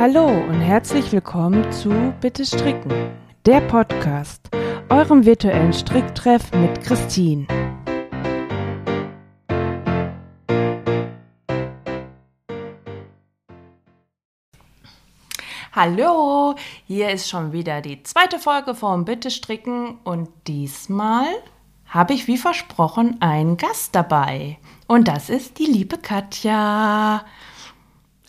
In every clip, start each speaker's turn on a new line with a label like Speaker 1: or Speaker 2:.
Speaker 1: Hallo und herzlich willkommen zu Bitte Stricken, der Podcast, eurem virtuellen Stricktreff mit Christine. Hallo, hier ist schon wieder die zweite Folge vom Bitte Stricken und diesmal habe ich wie versprochen einen Gast dabei. Und das ist die liebe Katja.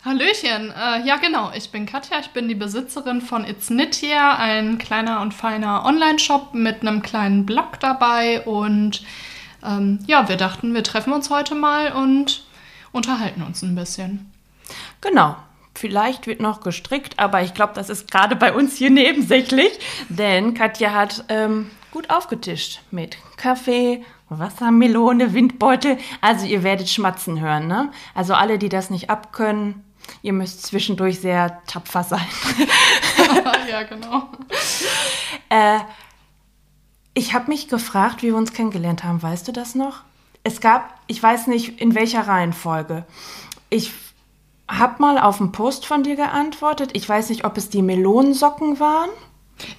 Speaker 2: Hallöchen, äh, ja genau, ich bin Katja, ich bin die Besitzerin von It's Knit Here, ein kleiner und feiner Online-Shop mit einem kleinen Blog dabei und ähm, ja, wir dachten, wir treffen uns heute mal und unterhalten uns ein bisschen.
Speaker 1: Genau, Vielleicht wird noch gestrickt, aber ich glaube, das ist gerade bei uns hier nebensächlich, denn Katja hat ähm, gut aufgetischt mit Kaffee, Wassermelone, Windbeutel. Also ihr werdet schmatzen hören, ne? Also alle, die das nicht abkönnen, ihr müsst zwischendurch sehr tapfer sein.
Speaker 2: ja, genau.
Speaker 1: Äh, ich habe mich gefragt, wie wir uns kennengelernt haben. Weißt du das noch? Es gab, ich weiß nicht in welcher Reihenfolge. Ich habe mal auf einen Post von dir geantwortet. Ich weiß nicht, ob es die Melonensocken waren.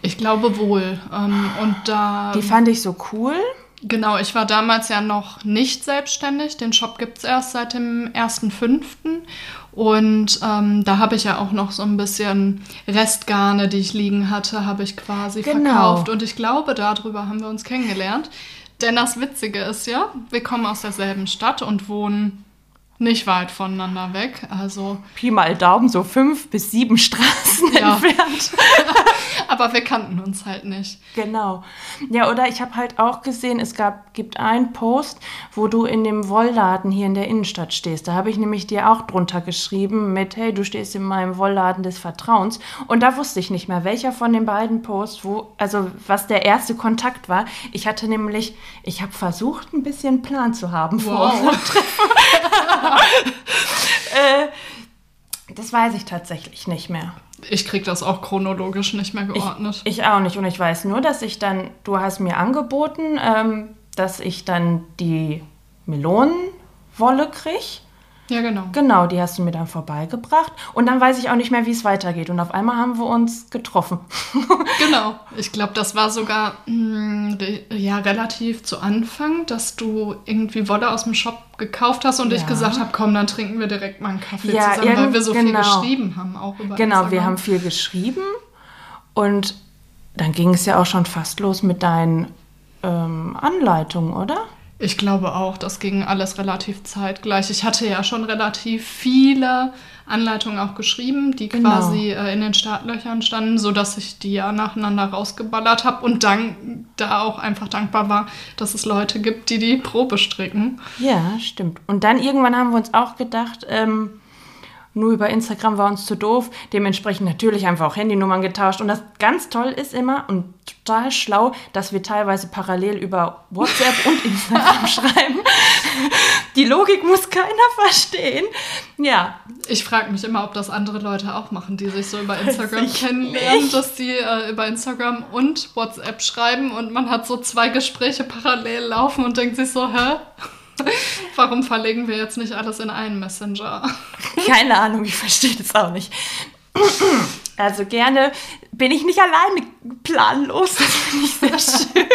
Speaker 2: Ich glaube wohl. Ähm, und da.
Speaker 1: Die fand ich so cool.
Speaker 2: Genau, ich war damals ja noch nicht selbstständig. Den Shop gibt es erst seit dem 1.5. Und ähm, da habe ich ja auch noch so ein bisschen Restgarne, die ich liegen hatte, habe ich quasi genau. verkauft. Und ich glaube, darüber haben wir uns kennengelernt. Denn das Witzige ist ja, wir kommen aus derselben Stadt und wohnen nicht weit voneinander weg. Also
Speaker 1: Pi mal Daumen, so fünf bis sieben Straßen ja. entfernt.
Speaker 2: Aber wir kannten uns halt nicht.
Speaker 1: Genau. Ja, oder ich habe halt auch gesehen, es gab, gibt einen Post, wo du in dem Wollladen hier in der Innenstadt stehst. Da habe ich nämlich dir auch drunter geschrieben mit, hey, du stehst in meinem Wollladen des Vertrauens. Und da wusste ich nicht mehr, welcher von den beiden Posts, wo, also was der erste Kontakt war. Ich hatte nämlich, ich habe versucht, ein bisschen Plan zu haben wow. vor unserem Treffen. äh, das weiß ich tatsächlich nicht mehr.
Speaker 2: Ich kriege das auch chronologisch nicht mehr geordnet.
Speaker 1: Ich, ich, auch nicht. Und ich weiß nur, dass ich dann, du hast mir angeboten, ähm, dass ich dann die Melonenwolle kriege.
Speaker 2: Ja, genau.
Speaker 1: Genau, die hast du mir dann vorbeigebracht. Und dann weiß ich auch nicht mehr, wie es weitergeht. Und auf einmal haben wir uns getroffen.
Speaker 2: genau. Ich glaube, das war sogar mh, hm, ja relativ zu Anfang, dass du irgendwie Wolle aus dem Shop gekauft hast und ja. ich gesagt habe, komm, dann trinken wir direkt mal einen Kaffee ja, zusammen, weil wir so genau. viel geschrieben haben, auch
Speaker 1: über Genau, Instagram. wir haben viel geschrieben und dann ging es ja auch schon fast los mit deinen ähm, Anleitungen, oder?
Speaker 2: Ich glaube auch, das ging alles relativ zeitgleich. Ich hatte ja schon relativ viele Anleitungen auch geschrieben, die genau. quasi äh, in den Startlöchern standen, sodass ich die ja nacheinander rausgeballert habe und dann da auch einfach dankbar war, dass es Leute gibt, die die Probe stricken.
Speaker 1: Ja, stimmt. Und dann irgendwann haben wir uns auch gedacht, ähm, nur über Instagram war uns zu doof. Dementsprechend natürlich einfach auch Handynummern getauscht. Und das ganz toll ist immer und total schlau, dass wir teilweise parallel über WhatsApp und Instagram schreiben. Die Logik muss keiner verstehen. Ja.
Speaker 2: Ich frage mich immer, ob das andere Leute auch machen, die sich so über Instagram kennenlernen, dass die äh, über Instagram und WhatsApp schreiben und man hat so zwei Gespräche parallel laufen und denkt sich so, hä? Warum verlegen wir jetzt nicht alles in einen Messenger?
Speaker 1: Keine Ahnung, ich verstehe das auch nicht. Also gerne bin ich nicht alleine planlos. Das finde ich sehr schön.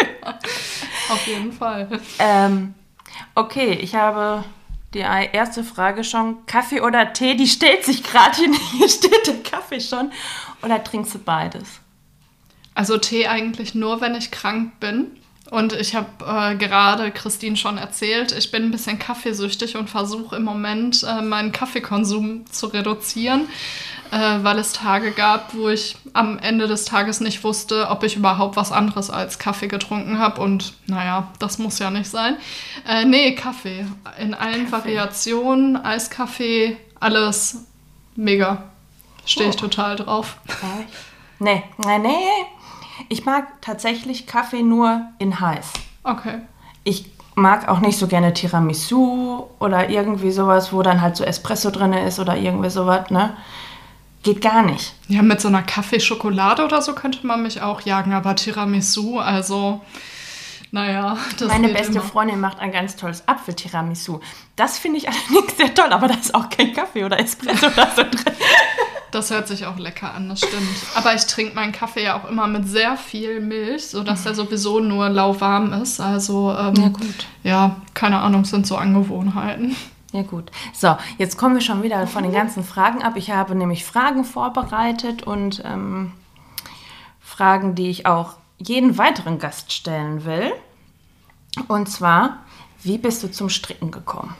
Speaker 2: Auf jeden Fall.
Speaker 1: Ähm, okay, ich habe die erste Frage schon. Kaffee oder Tee? Die stellt sich gerade hier. Hier steht der Kaffee schon. Oder trinkst du beides?
Speaker 2: Also Tee eigentlich nur, wenn ich krank bin. Und ich habe äh, gerade Christine schon erzählt, ich bin ein bisschen kaffeesüchtig und versuche im Moment äh, meinen Kaffeekonsum zu reduzieren, äh, weil es Tage gab, wo ich am Ende des Tages nicht wusste, ob ich überhaupt was anderes als Kaffee getrunken habe. Und naja, das muss ja nicht sein. Äh, nee, Kaffee. In allen Kaffee. Variationen, Eiskaffee, alles mega. Stehe ich oh. total drauf.
Speaker 1: Nee, nee, nee. Ich mag tatsächlich Kaffee nur in heiß.
Speaker 2: Okay.
Speaker 1: Ich mag auch nicht so gerne Tiramisu oder irgendwie sowas, wo dann halt so Espresso drin ist oder irgendwie sowas, ne? Geht gar nicht.
Speaker 2: Ja, mit so einer Kaffeeschokolade oder so könnte man mich auch jagen, aber Tiramisu, also naja,
Speaker 1: das Meine beste immer. Freundin macht ein ganz tolles Apfeltiramisu. Das finde ich allerdings sehr toll, aber da ist auch kein Kaffee oder Espresso oder so drin.
Speaker 2: Das hört sich auch lecker an, das stimmt. Aber ich trinke meinen Kaffee ja auch immer mit sehr viel Milch, sodass er sowieso nur lauwarm ist. Also, ähm,
Speaker 1: Ja, gut.
Speaker 2: Ja, keine Ahnung, sind so Angewohnheiten.
Speaker 1: Ja gut. So, jetzt kommen wir schon wieder von den ganzen Fragen ab. Ich habe nämlich Fragen vorbereitet und ähm, Fragen, die ich auch jeden weiteren Gast stellen will. Und zwar, wie bist du zum Stricken gekommen?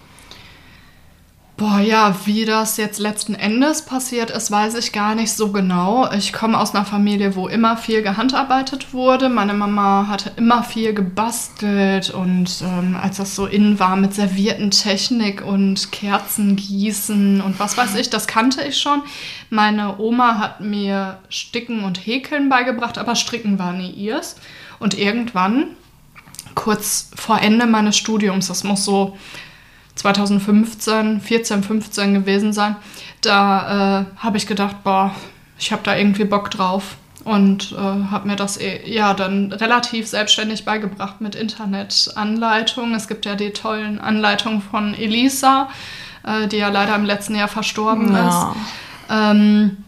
Speaker 2: Boah, ja, wie das jetzt letzten Endes passiert ist, weiß ich gar nicht so genau. Ich komme aus einer Familie, wo immer viel gehandarbeitet wurde. Meine Mama hatte immer viel gebastelt und ähm, als das so innen war mit Serviertentechnik und Kerzengießen und was weiß ich, das kannte ich schon. Meine Oma hat mir Sticken und Häkeln beigebracht, aber Stricken war nie ihrs. Und irgendwann, kurz vor Ende meines Studiums, das muss so 2015, 14, 15 gewesen sein, da äh, habe ich gedacht, boah, ich habe da irgendwie Bock drauf und äh, habe mir das eh, ja dann relativ selbstständig beigebracht mit Internetanleitungen. Es gibt ja die tollen Anleitungen von Elisa, äh, die ja leider im letzten Jahr verstorben
Speaker 1: Ja.
Speaker 2: ist. Ähm,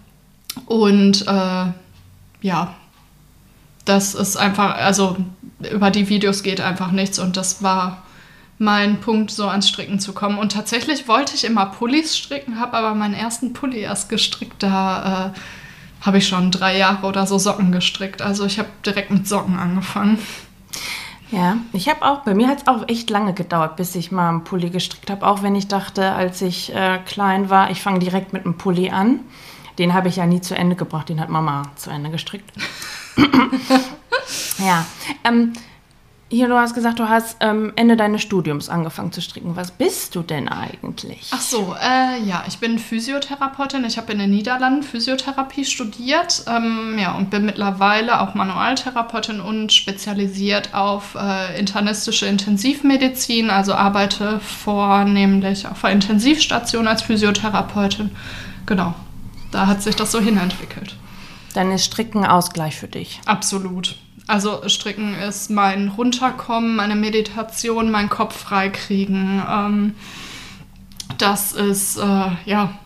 Speaker 2: und äh, ja, das ist einfach, also über die Videos geht einfach nichts und das war mein Punkt, so ans Stricken zu kommen. Und tatsächlich wollte ich immer Pullis stricken, habe aber meinen ersten Pulli erst gestrickt. Da äh, habe ich schon drei Jahre oder so Socken gestrickt. Also ich habe direkt mit Socken angefangen.
Speaker 1: Ja, ich habe auch, bei mir hat es auch echt lange gedauert, bis ich mal einen Pulli gestrickt habe. Auch wenn ich dachte, als ich äh, klein war, ich fange direkt mit einem Pulli an. Den habe ich ja nie zu Ende gebracht, den hat Mama zu Ende gestrickt. ja, ähm, hier, du hast gesagt, du hast ähm, Ende deines Studiums angefangen zu stricken. Was bist du denn eigentlich?
Speaker 2: Ach so, äh, ja, ich bin Physiotherapeutin. Ich habe in den Niederlanden Physiotherapie studiert. Ähm, ja, und bin mittlerweile auch Manualtherapeutin und spezialisiert auf äh, internistische Intensivmedizin. Also arbeite vornehmlich auf einer Intensivstation als Physiotherapeutin. Genau, da hat sich das so hinentwickelt.
Speaker 1: Dann ist Stricken Ausgleich für dich.
Speaker 2: Absolut. Also Stricken ist mein Runterkommen, meine Meditation, mein Kopf freikriegen. Ähm, das ist, äh, ja,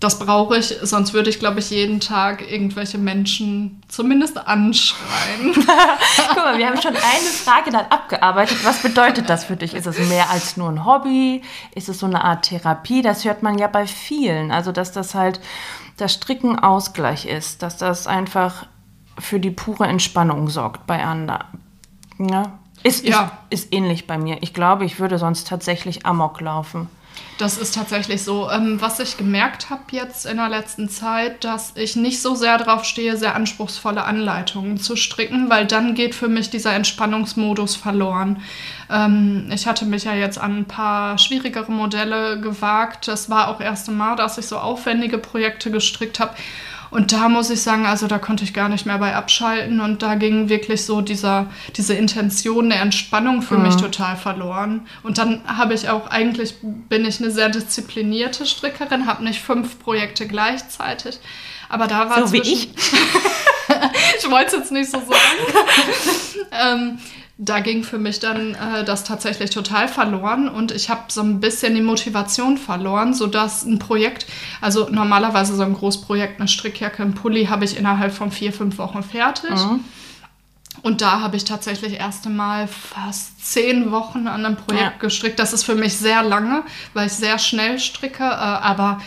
Speaker 2: das brauche ich, sonst würde ich, glaube ich, jeden Tag irgendwelche Menschen zumindest anschreien.
Speaker 1: Guck mal, wir haben schon eine Frage dann abgearbeitet. Was bedeutet das für dich? Ist es mehr als nur ein Hobby? Ist es so eine Art Therapie? Das hört man ja bei vielen. Also, dass das halt das Stricken Ausgleich ist, dass das einfach für die pure Entspannung sorgt bei anderen. Ja. Ist,
Speaker 2: Ja.
Speaker 1: ist, ist ähnlich bei mir. Ich glaube, ich würde sonst tatsächlich Amok laufen.
Speaker 2: Das ist tatsächlich so. Ähm, was ich gemerkt habe jetzt in der letzten Zeit, dass ich nicht so sehr drauf stehe, sehr anspruchsvolle Anleitungen zu stricken, weil dann geht für mich dieser Entspannungsmodus verloren. Ähm, ich hatte mich ja jetzt an ein paar schwierigere Modelle gewagt. Das war auch das erste Mal, dass ich so aufwendige Projekte gestrickt habe. Und da muss ich sagen, also da konnte ich gar nicht mehr bei abschalten und da ging wirklich so dieser, diese Intention der Entspannung für mich total verloren. Und dann habe ich auch, eigentlich bin ich eine sehr disziplinierte Strickerin, habe nicht fünf Projekte gleichzeitig. Aber da war
Speaker 1: So wie ich.
Speaker 2: ich wollte es jetzt nicht so sagen. ähm, da ging für mich dann äh, das tatsächlich total verloren und ich habe so ein bisschen die Motivation verloren, sodass ein Projekt, also normalerweise so ein Großprojekt, eine Strickjacke, ein Pulli, habe ich innerhalb von vier, fünf Wochen fertig. Und da habe ich tatsächlich erst einmal fast zehn Wochen an einem Projekt
Speaker 1: Ja.
Speaker 2: gestrickt. Das ist für mich sehr lange, weil ich sehr schnell stricke, äh, aber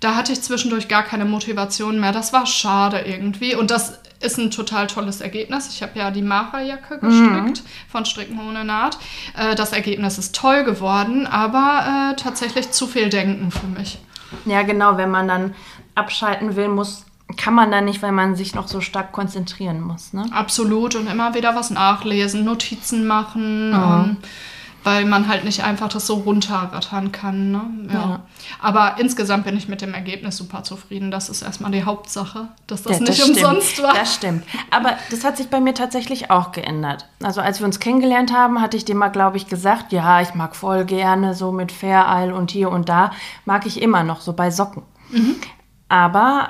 Speaker 2: da hatte ich zwischendurch gar keine Motivation mehr. Das war schade irgendwie. Und das ist ein total tolles Ergebnis. Ich habe ja die Mara-Jacke gestrickt von Stricken ohne Naht. Äh, das Ergebnis ist toll geworden, aber äh, tatsächlich zu viel Denken für mich.
Speaker 1: Ja, genau, wenn man dann abschalten will, muss, kann man dann nicht, weil man sich noch so stark konzentrieren muss. Ne?
Speaker 2: Absolut. Und immer wieder was nachlesen, Notizen machen. Ähm, weil man halt nicht einfach das so runterrattern kann. Ne? Ja.
Speaker 1: Ja.
Speaker 2: Aber insgesamt bin ich mit dem Ergebnis super zufrieden. Das ist erstmal die Hauptsache, dass das
Speaker 1: Ja,
Speaker 2: nicht
Speaker 1: stimmt.
Speaker 2: umsonst war.
Speaker 1: Das stimmt. Aber das hat sich bei mir tatsächlich auch geändert. Also als wir uns kennengelernt haben, hatte ich dir mal, glaube ich, gesagt, ja, ich mag voll gerne so mit Fair Isle und hier und da, mag ich immer noch so bei Socken.
Speaker 2: Mhm.
Speaker 1: Aber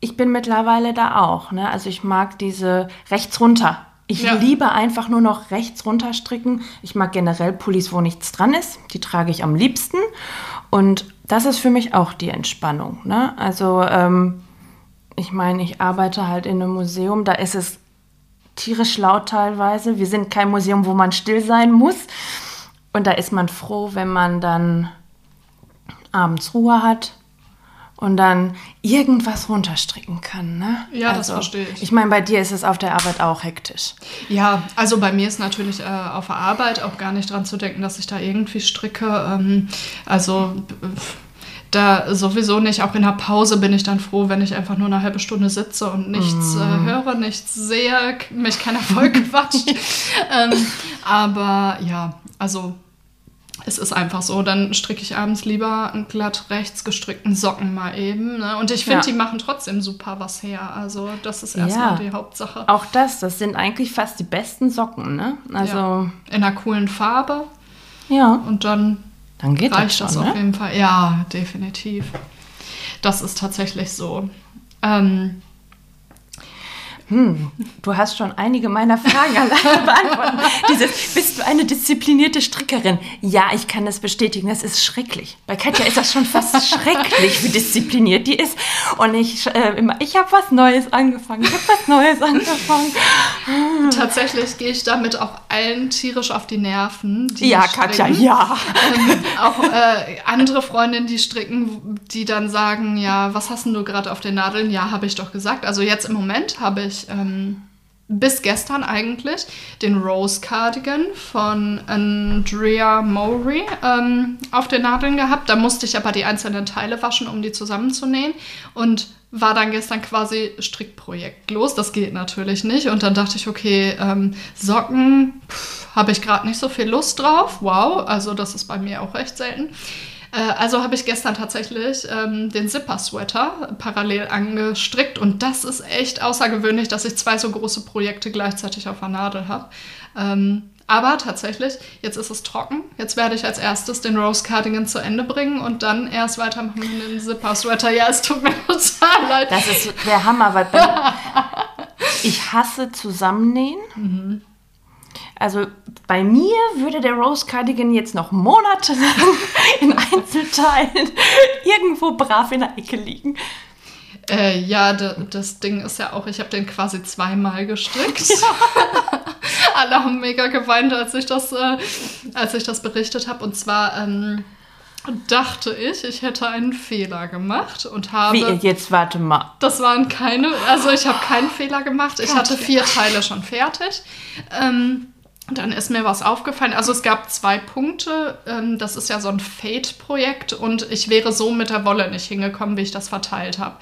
Speaker 1: ich bin mittlerweile da auch. Ne? Also ich mag diese rechts runter. Ich
Speaker 2: Ja.
Speaker 1: liebe einfach nur noch rechts runter stricken. Ich mag generell Pullis, wo nichts dran ist. Die trage ich am liebsten. Und das ist für mich auch die Entspannung. Ne? Also ähm, ich meine, ich arbeite halt in einem Museum, da ist es tierisch laut teilweise. Wir sind kein Museum, wo man still sein muss. Und da ist man froh, wenn man dann abends Ruhe hat und dann irgendwas runterstricken kann. Ne?
Speaker 2: Ja, also, das verstehe ich.
Speaker 1: Ich meine, bei dir ist es auf der Arbeit auch hektisch.
Speaker 2: Ja, also bei mir ist natürlich äh, auf der Arbeit auch gar nicht dran zu denken, dass ich da irgendwie stricke. Ähm, also da sowieso nicht. Auch in der Pause bin ich dann froh, wenn ich einfach nur eine halbe Stunde sitze und nichts mm. äh, höre, nichts sehe, mich keiner voll quatscht. ähm, aber ja, also es ist einfach so, dann stricke ich abends lieber einen glatt rechts gestrickten Socken mal eben. Ne? Und ich finde, ja. die machen trotzdem super was her. Also das ist erstmal ja. die Hauptsache.
Speaker 1: Auch das, das sind eigentlich fast die besten Socken, ne? Also ja.
Speaker 2: in einer coolen Farbe.
Speaker 1: Ja.
Speaker 2: Und dann
Speaker 1: dann geht reicht das, schon,
Speaker 2: das auf ne? jeden Fall. Ja, definitiv. Das ist tatsächlich so. Ähm,
Speaker 1: hm, du hast schon einige meiner Fragen alleine beantwortet. Dieses, bist du eine disziplinierte Strickerin? Ja, ich kann das bestätigen. Das ist schrecklich. Bei Katja ist das schon fast schrecklich, wie diszipliniert die ist. Und ich äh, immer, ich habe was Neues angefangen. Ich habe was Neues angefangen.
Speaker 2: Tatsächlich gehe ich damit auch allen tierisch auf die Nerven.
Speaker 1: Die ja, Katja, ja.
Speaker 2: Ähm, auch äh, andere Freundinnen, die stricken, die dann sagen, ja, was hast denn du gerade auf den Nadeln? Ja, habe ich doch gesagt. Also jetzt im Moment habe ich ähm, bis gestern eigentlich den Rose Cardigan von Andrea Mowry ähm, auf den Nadeln gehabt. Da musste ich aber die einzelnen Teile waschen, um die zusammenzunähen. Und war dann gestern quasi strickprojektlos. Das geht natürlich nicht. Und dann dachte ich, okay, ähm, Socken habe ich gerade nicht so viel Lust drauf. Wow, also das ist bei mir auch recht selten. Äh, also habe ich gestern tatsächlich ähm, den Zipper-Sweater parallel angestrickt und das ist echt außergewöhnlich, dass ich zwei so große Projekte gleichzeitig auf der Nadel habe. Ähm, aber tatsächlich, jetzt ist es trocken. Jetzt werde ich als erstes den Rose Cardigan zu Ende bringen und dann erst weitermachen mit dem Zipper Sweater. Ja, es tut mir total leid.
Speaker 1: Das ist der Hammer, weil ich hasse Zusammennähen. Mhm. Also bei mir würde der Rose Cardigan jetzt noch monatelang in Einzelteilen irgendwo brav in der Ecke liegen.
Speaker 2: Äh, ja, das Ding ist ja auch, ich habe den quasi zweimal gestrickt. Ja. Alle haben mega geweint, als ich das, äh, als ich das berichtet habe. Und zwar ähm, dachte ich, ich hätte einen Fehler gemacht und habe.
Speaker 1: Wie, jetzt warte mal.
Speaker 2: Das waren keine, also ich habe keinen Fehler gemacht. Ich hatte vier Teile schon fertig. Ähm, dann ist mir was aufgefallen. Also es gab zwei Punkte. Ähm, das ist ja so ein Fade-Projekt und ich wäre so mit der Wolle nicht hingekommen, wie ich das verteilt habe.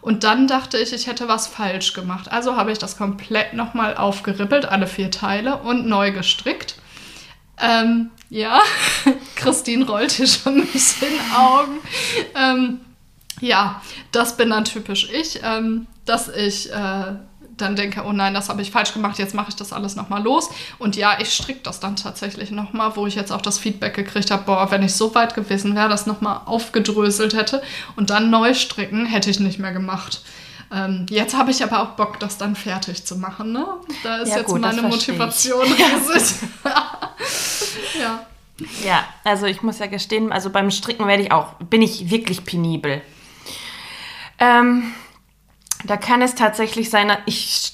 Speaker 2: Und dann dachte ich, ich hätte was falsch gemacht. Also habe ich das komplett nochmal aufgeribbelt, alle vier Teile und neu gestrickt. Ähm, ja, Christine rollt hier schon ein bisschen Augen. Ähm, ja, das bin dann typisch ich, ähm, dass ich äh, dann denke, oh nein, das habe ich falsch gemacht, jetzt mache ich das alles nochmal los. Und ja, ich stricke das dann tatsächlich nochmal, wo ich jetzt auch das Feedback gekriegt habe, boah, wenn ich so weit gewesen wäre, das nochmal aufgedröselt hätte und dann neu stricken, hätte ich nicht mehr gemacht. Ähm, jetzt habe ich aber auch Bock, das dann fertig zu machen. Ne? Da ist ja, jetzt gut, meine Motivation riesig.
Speaker 1: ja. Ja, also ich muss ja gestehen, also beim Stricken werde ich auch, bin ich wirklich penibel. Ähm, da kann es tatsächlich sein, ich,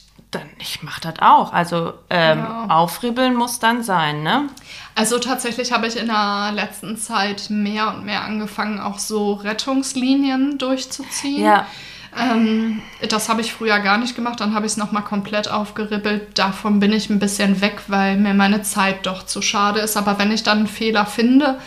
Speaker 1: ich mache das auch. Also ähm, ja. aufribbeln muss dann sein, ne?
Speaker 2: Also tatsächlich habe ich in der letzten Zeit mehr und mehr angefangen, auch so Rettungslinien durchzuziehen. Ja. Ähm, das habe ich früher gar nicht gemacht, dann habe ich es nochmal komplett aufgeribbelt. Davon bin ich ein bisschen weg, weil mir meine Zeit doch zu schade ist. Aber wenn ich dann einen Fehler finde,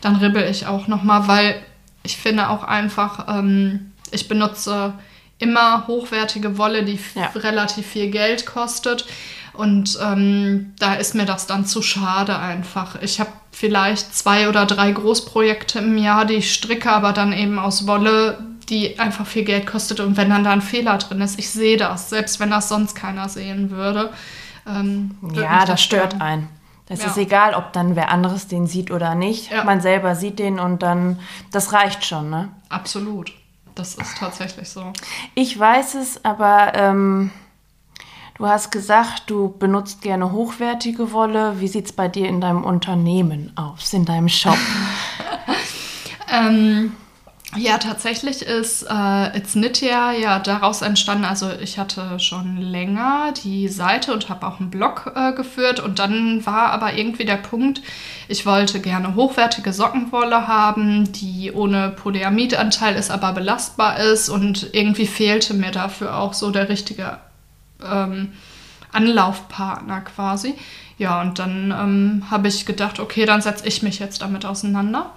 Speaker 2: dann ribbel ich auch nochmal, weil ich finde auch einfach, ähm, ich benutze immer hochwertige Wolle, die ja. relativ viel Geld kostet. Und ähm, da ist mir das dann zu schade einfach. Ich habe vielleicht zwei oder drei Großprojekte im Jahr, die ich stricke, aber dann eben aus Wolle, die einfach viel Geld kostet. Und wenn dann da ein Fehler drin ist, ich sehe das, selbst wenn das sonst keiner sehen würde.
Speaker 1: Ähm, ja, das, stört einen. Das ja. ist egal, ob dann wer anderes den sieht oder nicht. Ja. Man selber sieht den und dann, das reicht schon, ne?
Speaker 2: Absolut. Das ist tatsächlich so.
Speaker 1: Ich weiß es, aber ähm, du hast gesagt, du benutzt gerne hochwertige Wolle. Wie sieht es bei dir in deinem Unternehmen aus, in deinem Shop?
Speaker 2: Ähm, ja, tatsächlich ist äh, It's Nitya ja daraus entstanden. Also ich hatte schon länger die Seite und habe auch einen Blog äh, geführt. Und dann war aber irgendwie der Punkt, ich wollte gerne hochwertige Sockenwolle haben, die ohne Polyamidanteil ist, aber belastbar ist. Und irgendwie fehlte mir dafür auch so der richtige ähm, Anlaufpartner quasi. Ja, und dann ähm, habe ich gedacht, okay, dann setze ich mich jetzt damit auseinander.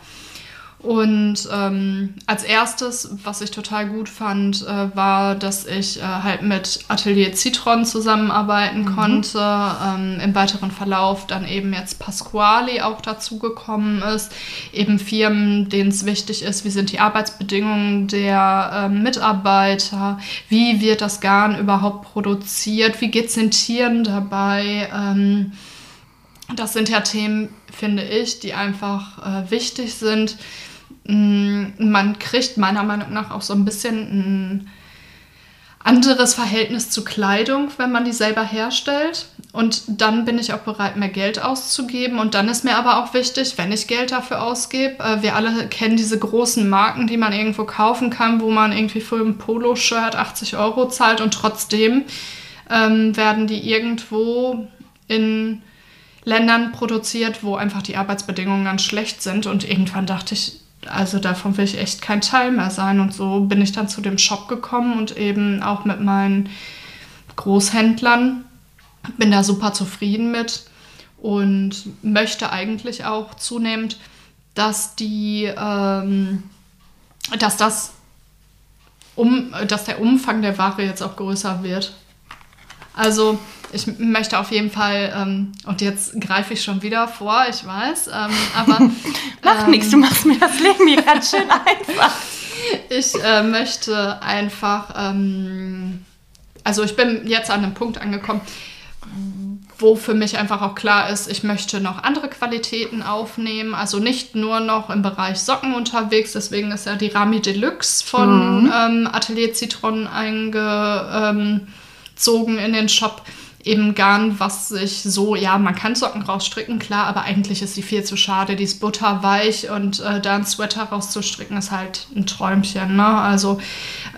Speaker 2: Und ähm, als erstes, was ich total gut fand, äh, war, dass ich äh, halt mit Atelier Citron zusammenarbeiten mhm. konnte. Ähm, Im weiteren Verlauf dann eben jetzt Pasquali auch dazugekommen ist. Eben Firmen, denen es wichtig ist, wie sind die Arbeitsbedingungen der äh, Mitarbeiter, wie wird das Garn überhaupt produziert, wie geht es den Tieren dabei. Ähm, das sind ja Themen, finde ich, die einfach äh, wichtig sind man kriegt meiner Meinung nach auch so ein bisschen ein anderes Verhältnis zu Kleidung, wenn man die selber herstellt. Und dann bin ich auch bereit, mehr Geld auszugeben. Und dann ist mir aber auch wichtig, wenn ich Geld dafür ausgebe, äh, wir alle kennen diese großen Marken, die man irgendwo kaufen kann, wo man irgendwie für ein Poloshirt 80 Euro zahlt und trotzdem ähm, werden die irgendwo in Ländern produziert, wo einfach die Arbeitsbedingungen ganz schlecht sind. Und irgendwann dachte ich, also davon will ich echt kein Teil mehr sein. Und so bin ich dann zu dem Shop gekommen und eben auch mit meinen Großhändlern. Bin da super zufrieden mit und möchte eigentlich auch zunehmend, dass die, ähm, dass das um, dass der Umfang der Ware jetzt auch größer wird. Also ich möchte auf jeden Fall, ähm, und jetzt greife ich schon wieder vor, ich weiß, ähm, aber.
Speaker 1: Mach ähm, nichts, du machst mir das Leben hier ganz schön einfach.
Speaker 2: Ich äh, möchte einfach, ähm, also ich bin jetzt an einem Punkt angekommen, wo für mich einfach auch klar ist, ich möchte noch andere Qualitäten aufnehmen, also nicht nur noch im Bereich Socken unterwegs, deswegen ist ja die Rami Deluxe von mhm. ähm, Atelier Citron eingezogen in den Shop eben Garn, was sich so, ja, man kann Socken rausstricken, klar, aber eigentlich ist sie viel zu schade. Die ist butterweich und äh, da ein Sweater rauszustricken ist halt ein Träumchen. Ne? Also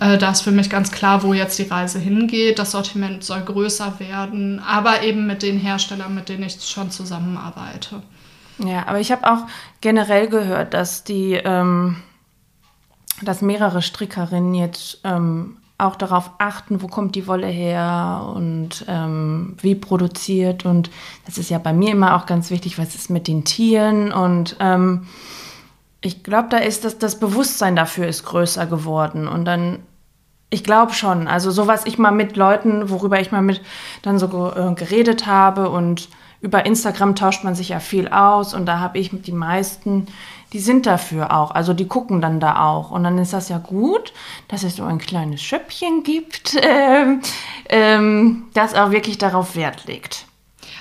Speaker 2: äh, da ist für mich ganz klar, wo jetzt die Reise hingeht. Das Sortiment soll größer werden, aber eben mit den Herstellern, mit denen ich schon zusammenarbeite.
Speaker 1: Ja, aber ich habe auch generell gehört, dass die, ähm, dass mehrere Strickerinnen jetzt ähm, auch darauf achten, wo kommt die Wolle her und ähm, wie produziert. Und das ist ja bei mir immer auch ganz wichtig, was ist mit den Tieren. Und ähm, ich glaube, da ist das, das Bewusstsein dafür ist größer geworden. Und dann, ich glaube schon, also so was ich mal mit Leuten, worüber ich mal mit dann so äh, geredet habe und über Instagram tauscht man sich ja viel aus und da habe ich die meisten die sind dafür auch. Also die gucken dann da auch. Und dann ist das ja gut, dass es so ein kleines Schöppchen gibt, äh, ähm, das auch wirklich darauf Wert legt.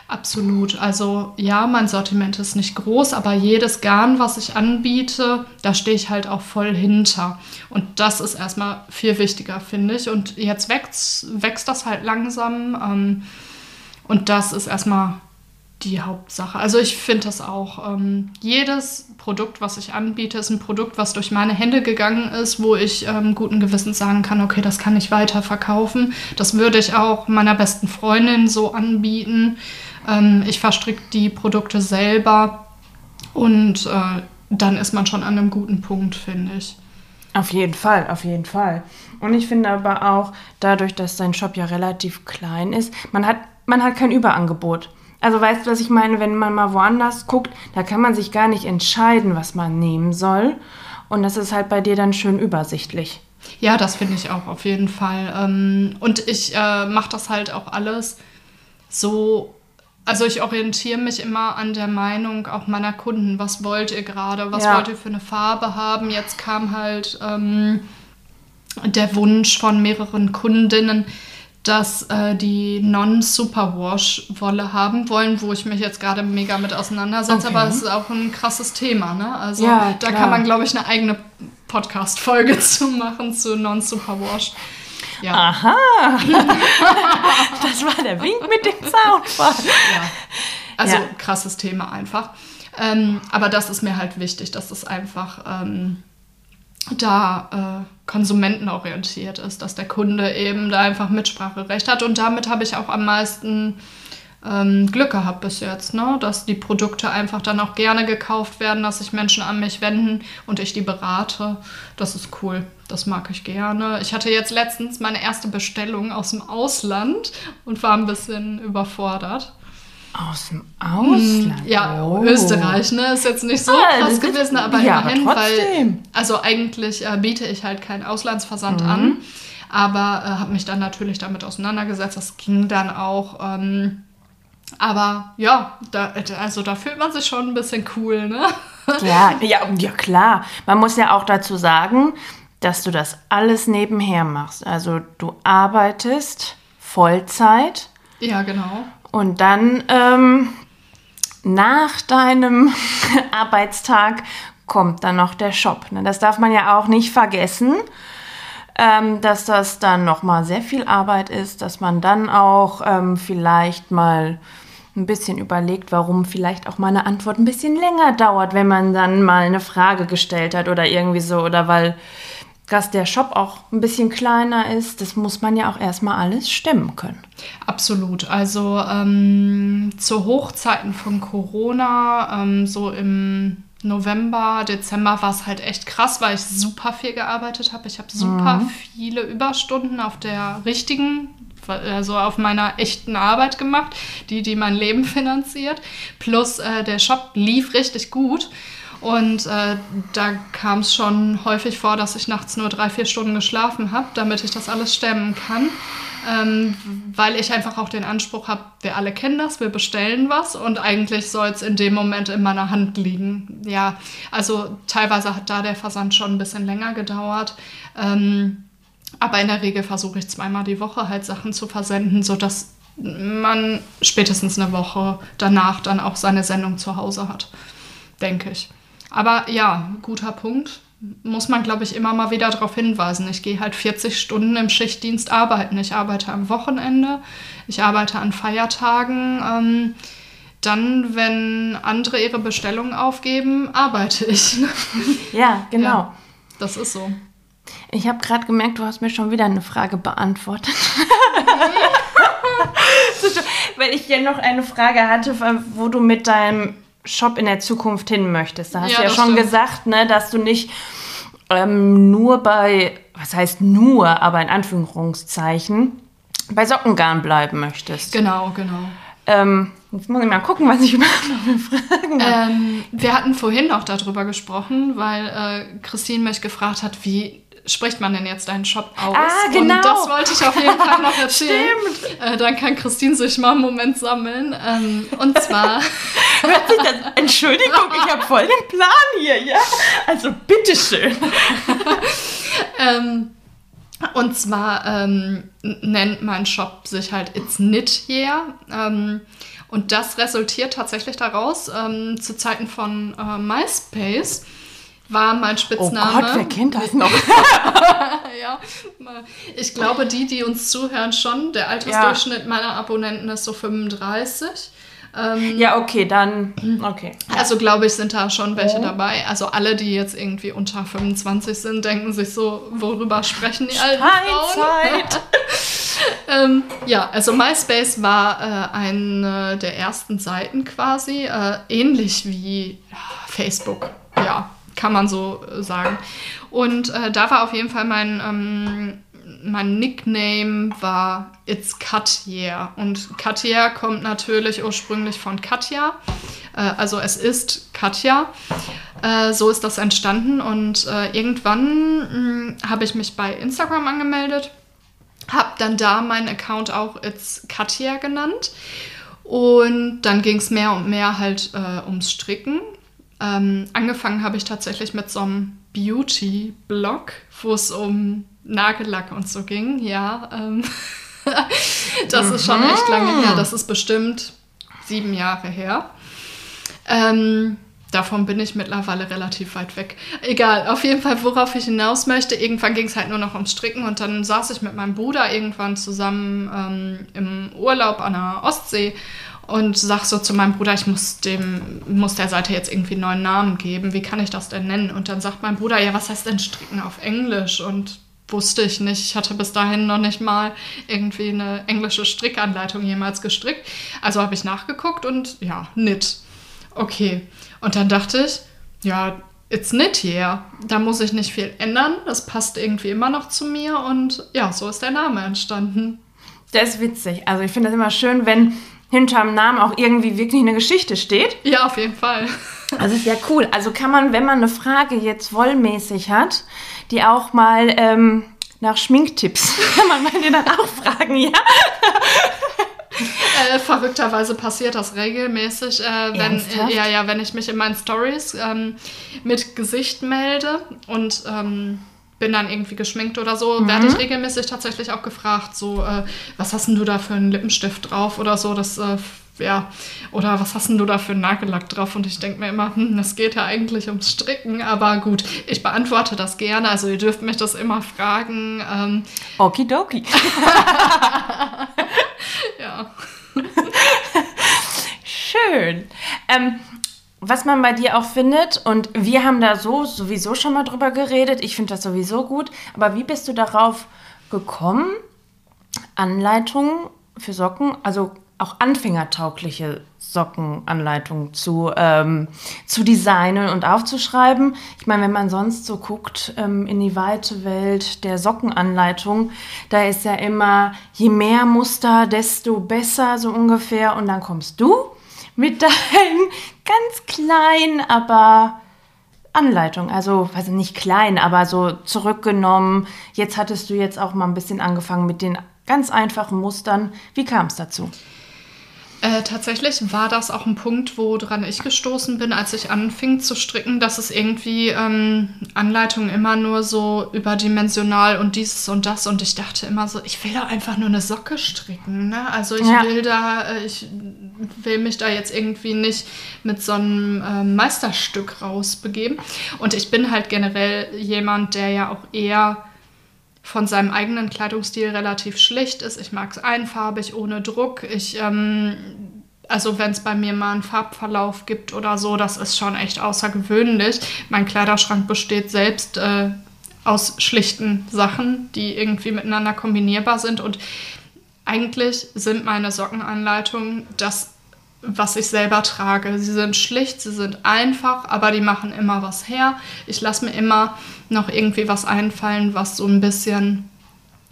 Speaker 2: Absolut. Also ja, mein Sortiment ist nicht groß, aber jedes Garn, was ich anbiete, da stehe ich halt auch voll hinter. Und das ist erstmal viel wichtiger, finde ich. Und jetzt wächst, wächst das halt langsam. Ähm, und das ist erstmal die Hauptsache. Also ich finde das auch. Ähm, jedes Produkt, was ich anbiete, ist ein Produkt, was durch meine Hände gegangen ist, wo ich ähm, guten Gewissens sagen kann, okay, das kann ich weiter verkaufen. Das würde ich auch meiner besten Freundin so anbieten. Ähm, ich verstricke die Produkte selber und äh, dann ist man schon an einem guten Punkt, finde ich.
Speaker 1: Auf jeden Fall, auf jeden Fall. Und ich finde aber auch, dadurch, dass dein Shop ja relativ klein ist, man hat, man hat kein Überangebot. Also weißt du, was ich meine, wenn man mal woanders guckt, da kann man sich gar nicht entscheiden, was man nehmen soll. Und das ist halt bei dir dann schön übersichtlich.
Speaker 2: Ja, das finde ich auch auf jeden Fall. Ähm, und ich äh, mache das halt auch alles so. Also ich orientiere mich immer an der Meinung auch meiner Kunden. Was wollt ihr gerade? Was ja. wollt ihr für eine Farbe haben? Jetzt kam halt ähm, der Wunsch von mehreren Kundinnen, dass äh, die Non-Superwash-Wolle haben wollen, wo ich mich jetzt gerade mega mit auseinandersetze, okay. aber es ist auch ein krasses Thema. Ne? Also ja, da kann man, glaube ich, eine eigene Podcast-Folge zu machen zu Non-Superwash.
Speaker 1: Ja. Aha! das war der Wink mit dem Zaunfall. Ja.
Speaker 2: Also ja. krasses Thema einfach. Ähm, aber das ist mir halt wichtig, dass es einfach ähm, da äh, konsumentenorientiert ist, dass der Kunde eben da einfach Mitspracherecht hat. Und damit habe ich auch am meisten ähm, Glück gehabt bis jetzt, ne? dass die Produkte einfach dann auch gerne gekauft werden, dass sich Menschen an mich wenden und ich die berate. Das ist cool, das mag ich gerne. Ich hatte jetzt letztens meine erste Bestellung aus dem Ausland und war ein bisschen überfordert.
Speaker 1: Aus dem Ausland?
Speaker 2: Ja, oh. Österreich, ne? Ist jetzt nicht so ah, krass gewesen, aber ja, immerhin, aber weil, also eigentlich äh, biete ich halt keinen Auslandsversand mhm. an, aber äh, habe mich dann natürlich damit auseinandergesetzt. Das ging dann auch. Ähm, aber ja, da, also da fühlt man sich schon ein bisschen cool, ne?
Speaker 1: Ja, ja, ja, klar. Man muss ja auch dazu sagen, dass du das alles nebenher machst. Also du arbeitest Vollzeit.
Speaker 2: Ja, genau.
Speaker 1: Und dann ähm, nach deinem Arbeitstag kommt dann noch der Shop. Ne? Das darf man ja auch nicht vergessen, ähm, dass das dann nochmal sehr viel Arbeit ist, dass man dann auch ähm, vielleicht mal ein bisschen überlegt, warum vielleicht auch mal eine Antwort ein bisschen länger dauert, wenn man dann mal eine Frage gestellt hat oder irgendwie so. Oder weil dass der Shop auch ein bisschen kleiner ist, das muss man ja auch erstmal alles stemmen können.
Speaker 2: Absolut. Also ähm, zu Hochzeiten von Corona, ähm, so im November, Dezember war es halt echt krass, weil ich super viel gearbeitet habe. Ich habe super mhm. viele Überstunden auf der richtigen, also auf meiner echten Arbeit gemacht, die, die mein Leben finanziert. Plus äh, der Shop lief richtig gut. Und äh, da kam es schon häufig vor, dass ich nachts nur drei, vier Stunden geschlafen habe, damit ich das alles stemmen kann. Ähm, weil ich einfach auch den Anspruch habe, wir alle kennen das, wir bestellen was und eigentlich soll es in dem Moment in meiner Hand liegen. Ja, also teilweise hat da der Versand schon ein bisschen länger gedauert. Ähm, aber in der Regel versuche ich zweimal die Woche halt Sachen zu versenden, sodass man spätestens eine Woche danach dann auch seine Sendung zu Hause hat, denke ich. Aber ja, guter Punkt. Muss man, glaube ich, immer mal wieder darauf hinweisen. Ich gehe halt 40 Stunden im Schichtdienst arbeiten. Ich arbeite am Wochenende, ich arbeite an Feiertagen. Ähm, dann, wenn andere ihre Bestellungen aufgeben, arbeite ich.
Speaker 1: Ja, genau. Ja,
Speaker 2: das ist so.
Speaker 1: Ich habe gerade gemerkt, du hast mir schon wieder eine Frage beantwortet. Weil ich ja noch eine Frage hatte, wo du mit deinem Shop in der Zukunft hin möchtest. Da hast ja, du ja schon stimmt. gesagt, ne, dass du nicht ähm, nur bei, was heißt nur, aber in Anführungszeichen, bei Sockengarn bleiben möchtest.
Speaker 2: Genau, genau.
Speaker 1: Ähm, jetzt muss ich mal gucken, was ich überhaupt noch für
Speaker 2: Fragen habe. Ähm, wir hatten vorhin noch darüber gesprochen, weil äh, Christine mich gefragt hat, wie spricht man denn jetzt deinen Shop aus?
Speaker 1: Ah, genau.
Speaker 2: Und das wollte ich auf jeden Fall noch erzählen. Stimmt. Äh, dann kann Christine sich mal einen Moment sammeln. Ähm, und zwar.
Speaker 1: Hört sich das, Entschuldigung, ich habe voll den Plan hier, ja? Also bitteschön.
Speaker 2: ähm, und zwar ähm, nennt mein Shop sich halt It's Knit Year. Ähm, und das resultiert tatsächlich daraus, ähm, zu Zeiten von äh, MySpace war mein Spitzname.
Speaker 1: Oh Gott, wer kennt das noch?
Speaker 2: ja, ich glaube, die, die uns zuhören, schon. Der Altersdurchschnitt ja. meiner Abonnenten ist so 35.
Speaker 1: Ähm, ja, okay, dann. Okay.
Speaker 2: Also, glaube ich, sind da schon welche oh. dabei. Also, alle, die jetzt irgendwie unter 25 sind, denken sich so, worüber sprechen die alten Frauen? ähm, ja, also MySpace war äh, eine der ersten Seiten quasi, äh, ähnlich wie Facebook. Ja, kann man so äh, sagen. Und äh, da war auf jeden Fall mein, ähm, mein Nickname war It's Katja. Und Katja kommt natürlich ursprünglich von Katja. Äh, also es ist Katja. Äh, so ist das entstanden. Und äh, irgendwann hm, habe ich mich bei Instagram angemeldet. Habe dann da meinen Account auch It's Katja genannt. Und dann ging es mehr und mehr halt äh, ums Stricken. Ähm, angefangen habe ich tatsächlich mit so einem Beauty-Blog, wo es um Nagellack und so ging. Ja, ähm das mhm. ist schon echt lange her. Das ist bestimmt sieben Jahre her. Ähm, davon bin ich mittlerweile relativ weit weg. Egal, auf jeden Fall, worauf ich hinaus möchte. Irgendwann ging es halt nur noch ums Stricken und dann saß ich mit meinem Bruder irgendwann zusammen ähm, im Urlaub an der Ostsee und sag so zu meinem Bruder, ich muss dem, muss der Seite jetzt irgendwie einen neuen Namen geben. Wie kann ich das denn nennen? Und dann sagt mein Bruder, ja, was heißt denn Stricken auf Englisch? Und wusste ich nicht. Ich hatte bis dahin noch nicht mal irgendwie eine englische Strickanleitung jemals gestrickt. Also habe ich nachgeguckt und ja, knit. Okay. Und dann dachte ich, ja, it's knit here. Da muss ich nicht viel ändern. Das passt irgendwie immer noch zu mir und ja, so ist der Name entstanden.
Speaker 1: Das ist witzig. Also ich finde das immer schön, wenn hinterm Namen auch irgendwie wirklich eine Geschichte steht.
Speaker 2: Ja, auf jeden Fall.
Speaker 1: Also ist ja cool. Also kann man, wenn man eine Frage jetzt wollmäßig hat, die auch mal ähm, nach Schminktipps, kann man mal dir dann auch fragen, ja?
Speaker 2: Äh, verrückterweise passiert das regelmäßig, äh, wenn, äh, ja, ja, wenn ich mich in meinen Stories ähm, mit Gesicht melde und ähm, bin dann irgendwie geschminkt oder so, mhm. werde ich regelmäßig tatsächlich auch gefragt, so, äh, was hast denn du da für einen Lippenstift drauf oder so, das, äh, ja, oder was hast denn du da für einen Nagellack drauf? Und ich denke mir immer, hm, das geht ja eigentlich ums Stricken, aber gut, ich beantworte das gerne, also ihr dürft mich das immer fragen. Ähm,
Speaker 1: Okidoki.
Speaker 2: ja.
Speaker 1: Schön. Ähm, was man bei dir auch findet, und wir haben da so sowieso schon mal drüber geredet, ich finde das sowieso gut, aber wie bist du darauf gekommen, Anleitungen für Socken, also auch anfängertaugliche Sockenanleitungen zu, ähm, zu designen und aufzuschreiben. Ich meine, wenn man sonst so guckt ähm, in die weite Welt der Sockenanleitung, da ist ja immer, je mehr Muster, desto besser so ungefähr. Und dann kommst du mit deinen ganz kleinen, aber Anleitung, also also nicht klein, aber so zurückgenommen. Jetzt hattest du jetzt auch mal ein bisschen angefangen mit den ganz einfachen Mustern. Wie kam es dazu?
Speaker 2: Äh, tatsächlich war das auch ein Punkt, woran ich gestoßen bin, als ich anfing zu stricken, dass es irgendwie ähm, Anleitungen immer nur so überdimensional und dieses und das und ich dachte immer so, ich will doch einfach nur eine Socke stricken. Ne? Also ich ja. will da, äh, ich will mich da jetzt irgendwie nicht mit so einem äh, Meisterstück rausbegeben. Und ich bin halt generell jemand, der ja auch eher von seinem eigenen Kleidungsstil relativ schlicht ist. Ich mag es einfarbig, ohne Druck. Ich, ähm, also wenn es bei mir mal einen Farbverlauf gibt oder so, das ist schon echt außergewöhnlich. Mein Kleiderschrank besteht selbst äh, aus schlichten Sachen, die irgendwie miteinander kombinierbar sind. Und eigentlich sind meine Sockenanleitungen das was ich selber trage. Sie sind schlicht, sie sind einfach, aber die machen immer was her. Ich lasse mir immer noch irgendwie was einfallen, was so ein bisschen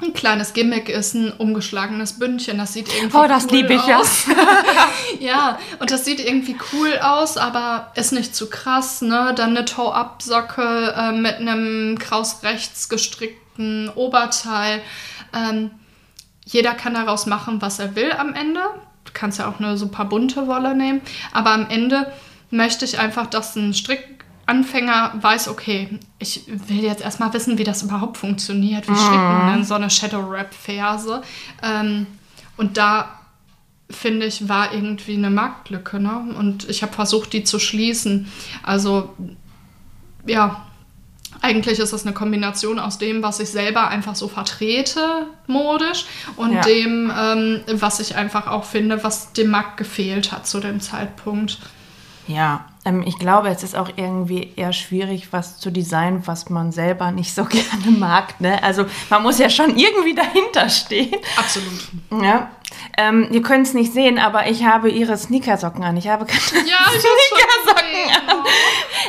Speaker 2: ein kleines Gimmick ist, ein umgeschlagenes Bündchen. Das sieht irgendwie
Speaker 1: oh, das cool liebe ich
Speaker 2: aus. ja, und das sieht irgendwie cool aus, aber ist nicht zu krass. Ne? Dann eine Toe-Up-Socke äh, mit einem kraus rechts gestrickten Oberteil. Ähm, jeder kann daraus machen, was er will am Ende du kannst ja auch eine super bunte Wolle nehmen. Aber am Ende möchte ich einfach, dass ein Strickanfänger weiß, okay, ich will jetzt erstmal wissen, wie das überhaupt funktioniert. Wie stricken mhm. denn so eine Shadow-Wrap-Ferse? Ähm, und da finde ich, war irgendwie eine Marktlücke. Ne? Und ich habe versucht, die zu schließen. Also, ja, eigentlich ist das eine Kombination aus dem, was ich selber einfach so vertrete, modisch, und ja. dem, ähm, was ich einfach auch finde, was dem Markt gefehlt hat zu dem Zeitpunkt.
Speaker 1: Ja, ähm, ich glaube, es ist auch irgendwie eher schwierig, was zu designen, was man selber nicht so gerne mag. Ne? Also man muss ja schon irgendwie dahinter stehen.
Speaker 2: Absolut.
Speaker 1: Ja. Ähm, ihr könnt es nicht sehen, aber ich habe ihre Sneakersocken an. Ich habe keine
Speaker 2: ja, Sneakersocken
Speaker 1: an.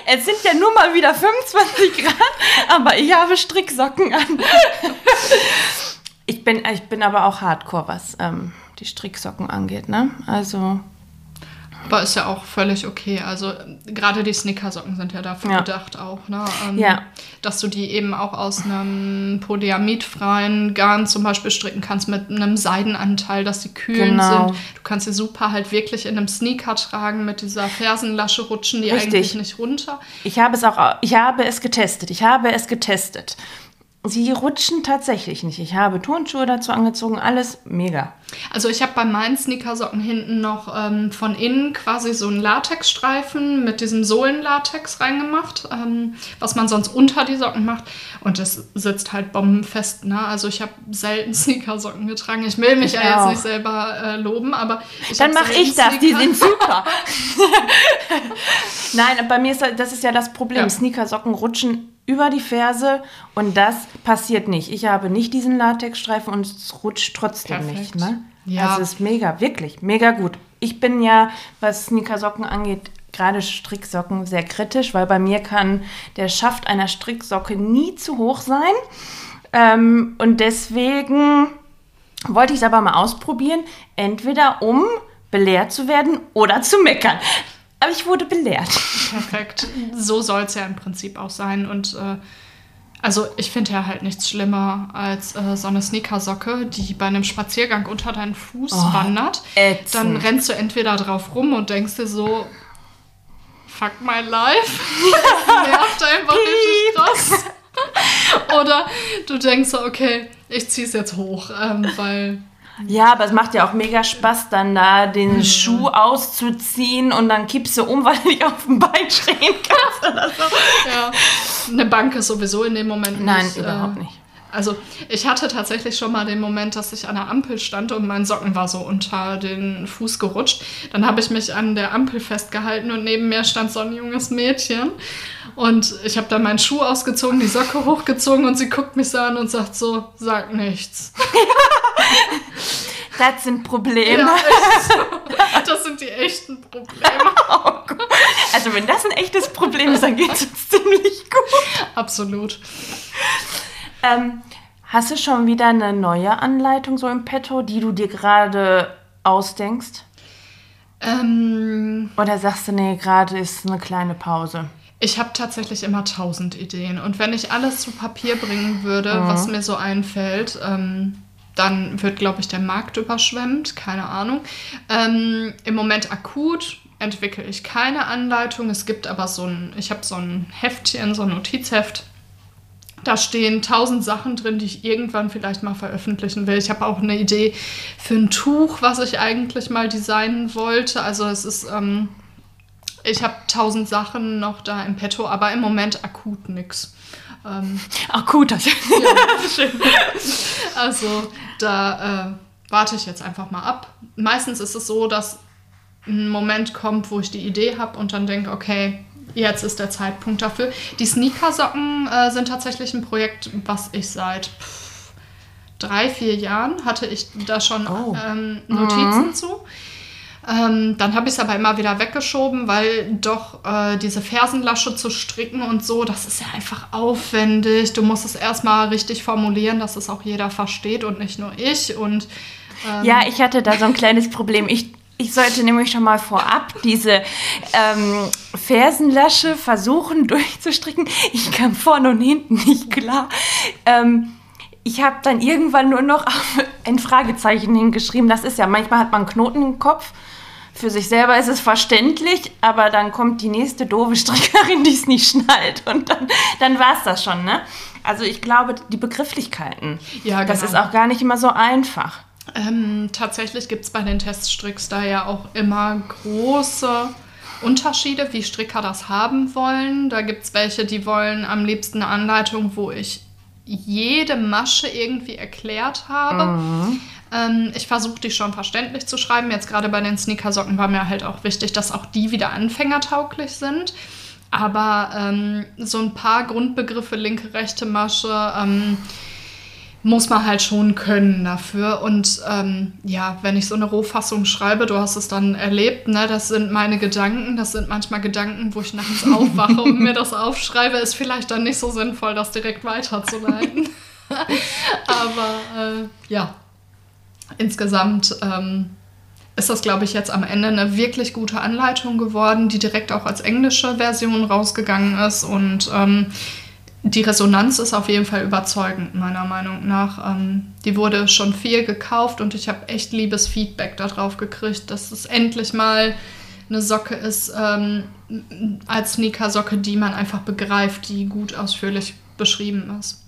Speaker 1: Es sind ja nur mal wieder 25 Grad, aber ich habe Stricksocken an. ich, bin, ich bin aber auch hardcore, was ähm, die Stricksocken angeht. Ne? Also
Speaker 2: aber ist ja auch völlig okay. Also gerade die Snickersocken sind ja dafür ja. gedacht auch, ne? Ähm,
Speaker 1: ja.
Speaker 2: Dass du die eben auch aus einem polyamidfreien Garn zum Beispiel stricken kannst mit einem Seidenanteil, dass sie kühl genau. sind. Du kannst sie super halt wirklich in einem Sneaker tragen mit dieser Fersenlasche rutschen die Richtig. eigentlich nicht runter.
Speaker 1: Ich habe es auch, ich habe es getestet. Ich habe es getestet. Sie rutschen tatsächlich nicht. Ich habe Turnschuhe dazu angezogen, alles mega.
Speaker 2: Also ich habe bei meinen Sneakersocken hinten noch ähm, von innen quasi so einen Latexstreifen mit diesem Sohlenlatex reingemacht, ähm, was man sonst unter die Socken macht. Und das sitzt halt bombenfest. Ne? Also ich habe selten Sneakersocken getragen. Ich will mich
Speaker 1: Ich
Speaker 2: ja jetzt
Speaker 1: auch.
Speaker 2: nicht selber äh, loben, aber
Speaker 1: Dann mache ich das, die
Speaker 2: Sneaker-
Speaker 1: sind super. Nein, bei mir ist das, das ist ja das Problem.
Speaker 2: Ja.
Speaker 1: Sneakersocken rutschen über die Ferse und das passiert nicht. Ich habe nicht diesen Latexstreifen und es rutscht trotzdem
Speaker 2: Perfekt.
Speaker 1: nicht. Ne?
Speaker 2: Ja.
Speaker 1: Also es ist mega, wirklich, mega gut. Ich bin ja, was Sneakersocken angeht, gerade Stricksocken sehr kritisch, weil bei mir kann der Schaft einer Stricksocke nie zu hoch sein. Ähm, und deswegen wollte ich es aber mal ausprobieren, entweder um belehrt zu werden oder zu meckern. Aber ich wurde belehrt.
Speaker 2: Perfekt. So soll es ja im Prinzip auch sein. Und äh, also ich finde ja halt nichts schlimmer als äh, so eine Sneakersocke, die bei einem Spaziergang unter deinen Fuß
Speaker 1: Oh,
Speaker 2: wandert.
Speaker 1: ätzend.
Speaker 2: Dann rennst du entweder drauf rum und denkst dir so, fuck my life. Das nervt einfach richtig krass. Oder du denkst so, okay, ich zieh's jetzt hoch, ähm, weil
Speaker 1: Ja, aber es macht ja auch mega Spaß, dann da den Schuh auszuziehen und dann kippst du um, weil du nicht auf dem Bein stehen kannst oder so.
Speaker 2: ja, eine Bank ist sowieso in dem Moment
Speaker 1: Nein,
Speaker 2: nicht.
Speaker 1: überhaupt
Speaker 2: äh,
Speaker 1: nicht.
Speaker 2: Also ich hatte tatsächlich schon mal den Moment, dass ich an der Ampel stand und mein Socken war so unter den Fuß gerutscht. Dann habe ich mich an der Ampel festgehalten und neben mir stand so ein junges Mädchen. Und ich habe dann meinen Schuh ausgezogen, die Socke hochgezogen und sie guckt mich so an und sagt so, sag nichts.
Speaker 1: Das sind Probleme.
Speaker 2: Ja, so. Das sind die echten Probleme.
Speaker 1: Also wenn das ein echtes Problem ist, dann geht es uns ziemlich gut.
Speaker 2: Absolut.
Speaker 1: Ähm, hast du schon wieder eine neue Anleitung so im Petto, die du dir gerade ausdenkst?
Speaker 2: Ähm,
Speaker 1: Oder sagst du, nee, gerade ist eine kleine Pause?
Speaker 2: Ich habe tatsächlich immer tausend Ideen. Und wenn ich alles zu Papier bringen würde, was mir so einfällt, ähm, dann wird, glaube ich, der Markt überschwemmt. Keine Ahnung. Ähm, Im Moment akut entwickle ich keine Anleitung. Es gibt aber so ein, ich habe so ein Heftchen, so ein Notizheft. Da stehen tausend Sachen drin, die ich irgendwann vielleicht mal veröffentlichen will. Ich habe auch eine Idee für ein Tuch, was ich eigentlich mal designen wollte. Also es ist, ähm, ich habe tausend Sachen noch da im Petto, aber im Moment akut nix. Ähm,
Speaker 1: Ach gut, das
Speaker 2: also da äh, warte ich jetzt einfach mal ab. Meistens ist es so, dass ein Moment kommt, wo ich die Idee habe und dann denke, okay, jetzt ist der Zeitpunkt dafür. Die Sneakersocken äh, sind tatsächlich ein Projekt, was ich seit pff, drei, vier Jahren hatte ich da schon
Speaker 1: Oh.
Speaker 2: ähm, Notizen zu. Ähm, dann habe ich es aber immer wieder weggeschoben, weil doch äh, diese Fersenlasche zu stricken und so, das ist ja einfach aufwendig. Du musst es erstmal richtig formulieren, dass es auch jeder versteht und nicht nur ich. Und ähm,
Speaker 1: Ja, ich hatte da so ein kleines Problem. Ich, ich sollte nämlich schon mal vorab diese ähm, Fersenlasche versuchen durchzustricken. Ich kam vorne und hinten nicht klar. Ähm, ich habe dann irgendwann nur noch ein Fragezeichen hingeschrieben. Das ist ja, manchmal hat man einen Knoten im Kopf. Für sich selber ist es verständlich, aber dann kommt die nächste doofe Strickerin, die es nicht schnallt. Und dann, dann war es das schon, ne? Also ich glaube, die Begrifflichkeiten,
Speaker 2: Ja,
Speaker 1: das
Speaker 2: genau.
Speaker 1: ist auch gar nicht immer so einfach.
Speaker 2: Ähm, tatsächlich gibt es bei den Teststricks da ja auch immer große Unterschiede, wie Stricker das haben wollen. Da gibt es welche, die wollen am liebsten eine Anleitung, wo ich jede Masche irgendwie erklärt habe. Ähm, ich versuche die schon verständlich zu schreiben. Jetzt gerade bei den Sneakersocken war mir halt auch wichtig, dass auch die wieder anfängertauglich sind. Aber ähm, so ein paar Grundbegriffe, linke, rechte Masche, ähm, muss man halt schon können dafür. Und ähm, ja, wenn ich so eine Rohfassung schreibe, du hast es dann erlebt, ne, das sind meine Gedanken. Das sind manchmal Gedanken, wo ich nachts aufwache und mir das aufschreibe. Ist vielleicht dann nicht so sinnvoll, das direkt weiterzuleiten. Aber äh, ja, insgesamt ähm, ist das, glaube ich, jetzt am Ende eine wirklich gute Anleitung geworden, die direkt auch als englische Version rausgegangen ist. Und ähm, die Resonanz ist auf jeden Fall überzeugend, meiner Meinung nach. Ähm, die wurde schon viel gekauft und ich habe echt liebes Feedback darauf gekriegt, dass es endlich mal eine Socke ist, ähm, als Sneaker-Socke, die man einfach begreift, die gut ausführlich beschrieben ist.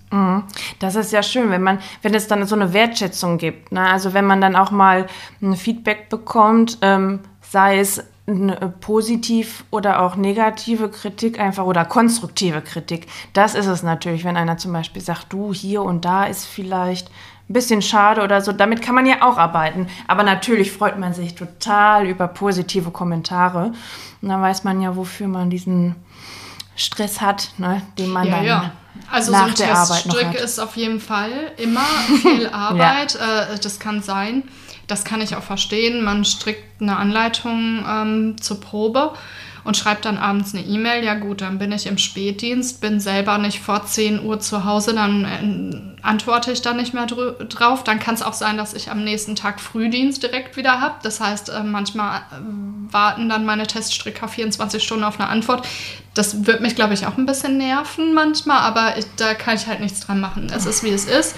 Speaker 1: Das ist ja schön, wenn man, wenn es dann so eine Wertschätzung gibt. Ne? Also wenn man dann auch mal ein Feedback bekommt, ähm, sei es eine positiv oder auch negative Kritik einfach oder konstruktive Kritik. Das ist es natürlich, wenn einer zum Beispiel sagt, du hier und da ist vielleicht ein bisschen schade oder so. Damit kann man ja auch arbeiten. Aber natürlich freut man sich total über positive Kommentare. Und dann weiß man ja, wofür man diesen Stress hat, ne, den man
Speaker 2: Ja,
Speaker 1: dann
Speaker 2: ja. Also
Speaker 1: nach
Speaker 2: so ein
Speaker 1: der
Speaker 2: Teststrick ist auf jeden Fall immer viel Arbeit. äh, das kann sein. Das kann ich auch verstehen. Man strickt eine Anleitung ähm, zur Probe und schreibt dann abends eine E-Mail. Ja gut, dann bin ich im Spätdienst, bin selber nicht vor 10 Uhr zu Hause, dann äh, antworte ich da nicht mehr drauf. Dann kann es auch sein, dass ich am nächsten Tag Frühdienst direkt wieder habe. Das heißt, äh, manchmal äh, warten dann meine Teststricker 24 Stunden auf eine Antwort. Das wird mich, glaube ich, auch ein bisschen nerven manchmal, aber ich, da kann ich halt nichts dran machen. Es ist, wie es ist.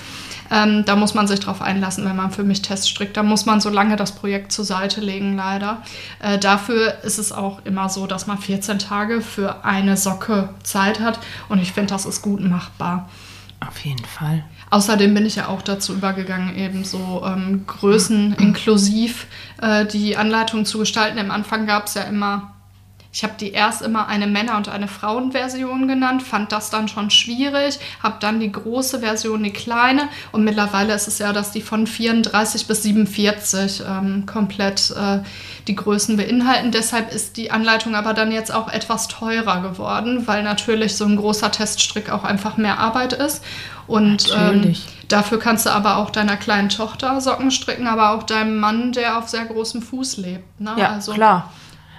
Speaker 2: Ähm, da muss man sich drauf einlassen, wenn man für mich Tests strickt. Da muss man so lange das Projekt zur Seite legen, leider. Äh, dafür ist es auch immer so, dass man 14 Tage für eine Socke Zeit hat. Und ich finde, das ist gut machbar.
Speaker 1: Auf jeden Fall.
Speaker 2: Außerdem bin ich ja auch dazu übergegangen, eben so ähm, Größen inklusiv äh, die Anleitung zu gestalten. Am Anfang gab es ja immer, ich habe die erst immer eine Männer- und eine Frauenversion genannt, fand das dann schon schwierig, habe dann die große Version, die kleine und mittlerweile ist es ja, dass die von 34 bis 47 ähm, komplett äh, die Größen beinhalten. Deshalb ist die Anleitung aber dann jetzt auch etwas teurer geworden, weil natürlich so ein großer Teststrick auch einfach mehr Arbeit ist. Und ähm, dafür kannst du aber auch deiner kleinen Tochter Socken stricken, aber auch deinem Mann, der auf sehr großem Fuß lebt. Ne?
Speaker 1: Ja,
Speaker 2: also,
Speaker 1: klar.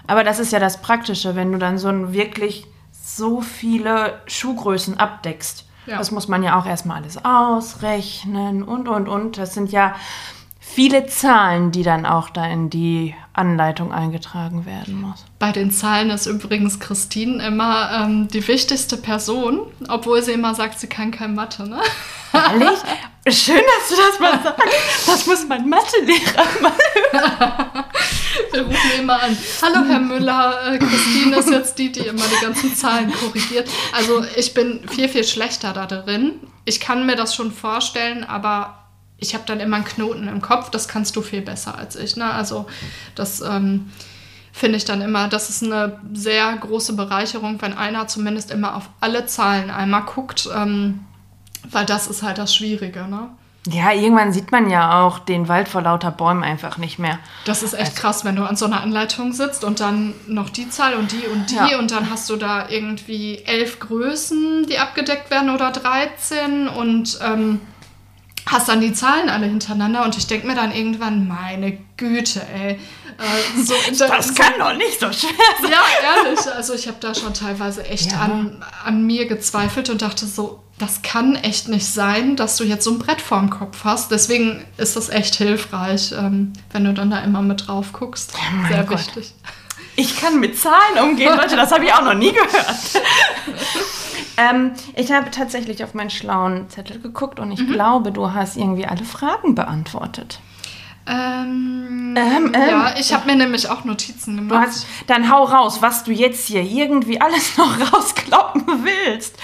Speaker 1: Aber das ist ja das Praktische, wenn du dann so ein wirklich so viele Schuhgrößen abdeckst.
Speaker 2: Ja.
Speaker 1: Das muss man ja auch erstmal alles ausrechnen und, und, und. Das sind ja viele Zahlen, die dann auch da in die Anleitung eingetragen werden muss.
Speaker 2: Bei den Zahlen ist übrigens Christine immer ähm, die wichtigste Person, obwohl sie immer sagt, sie kann kein Mathe. Ne?
Speaker 1: Ehrlich? Schön, dass du das mal sagst. Das muss mein Mathelehrer mal.
Speaker 2: Wir rufen immer an. Hallo Herr Müller, äh, Christine ist jetzt die, die immer die ganzen Zahlen korrigiert. Also ich bin viel, viel schlechter da drin. Ich kann mir das schon vorstellen, aber ich habe dann immer einen Knoten im Kopf. Das kannst du viel besser als ich. Ne? Also das ähm, finde ich dann immer, das ist eine sehr große Bereicherung, wenn einer zumindest immer auf alle Zahlen einmal guckt, ähm, weil das ist halt das Schwierige. Ne?
Speaker 1: Ja, irgendwann sieht man ja auch den Wald vor lauter Bäumen einfach nicht mehr.
Speaker 2: Das ist echt krass, wenn du an so einer Anleitung sitzt und dann noch die Zahl und die und die
Speaker 1: Ja.
Speaker 2: und dann hast du da irgendwie elf Größen, die abgedeckt werden oder 13 und ähm, hast dann die Zahlen alle hintereinander und ich denke mir dann irgendwann, meine Güte, ey. Äh, so,
Speaker 1: Das kann doch nicht so schwer sein.
Speaker 2: ja, ehrlich. Also ich habe da schon teilweise echt
Speaker 1: Ja.
Speaker 2: an, an mir gezweifelt und dachte so, das kann echt nicht sein, dass du jetzt so ein Brett vorm Kopf hast. Deswegen ist das echt hilfreich, ähm, wenn du dann da immer mit drauf guckst.
Speaker 1: mein
Speaker 2: Sehr
Speaker 1: Gott.
Speaker 2: wichtig.
Speaker 1: Ich kann mit Zahlen umgehen, Leute, das habe ich auch noch nie gehört. ähm, ich habe tatsächlich auf meinen schlauen Zettel geguckt und ich
Speaker 2: Mhm.
Speaker 1: glaube, du hast irgendwie alle Fragen beantwortet.
Speaker 2: Ähm,
Speaker 1: Ähm, ähm.
Speaker 2: ja, ich habe mir nämlich auch Notizen gemacht.
Speaker 1: hast, dann hau raus, was du jetzt hier irgendwie alles noch rauskloppen willst.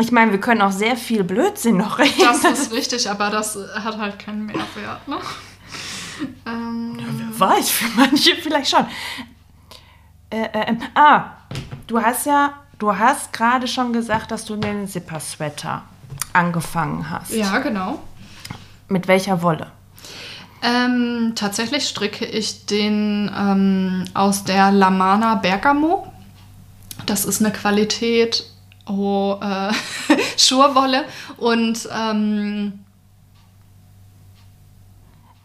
Speaker 1: Ich meine, wir können auch sehr viel Blödsinn noch reden.
Speaker 2: das ist richtig, aber das hat halt keinen Mehrwert. Ne? Ähm,
Speaker 1: Wer weiß, für manche vielleicht schon. Äh, äh, ähm, ah, du hast ja, du hast gerade schon gesagt, dass du den Zipper-Sweater angefangen hast.
Speaker 2: ja, genau.
Speaker 1: Mit welcher Wolle?
Speaker 2: Ähm, tatsächlich stricke ich den ähm, aus der Lamana Bergamo. Das ist eine Qualität oh, äh, Schurwolle und ähm,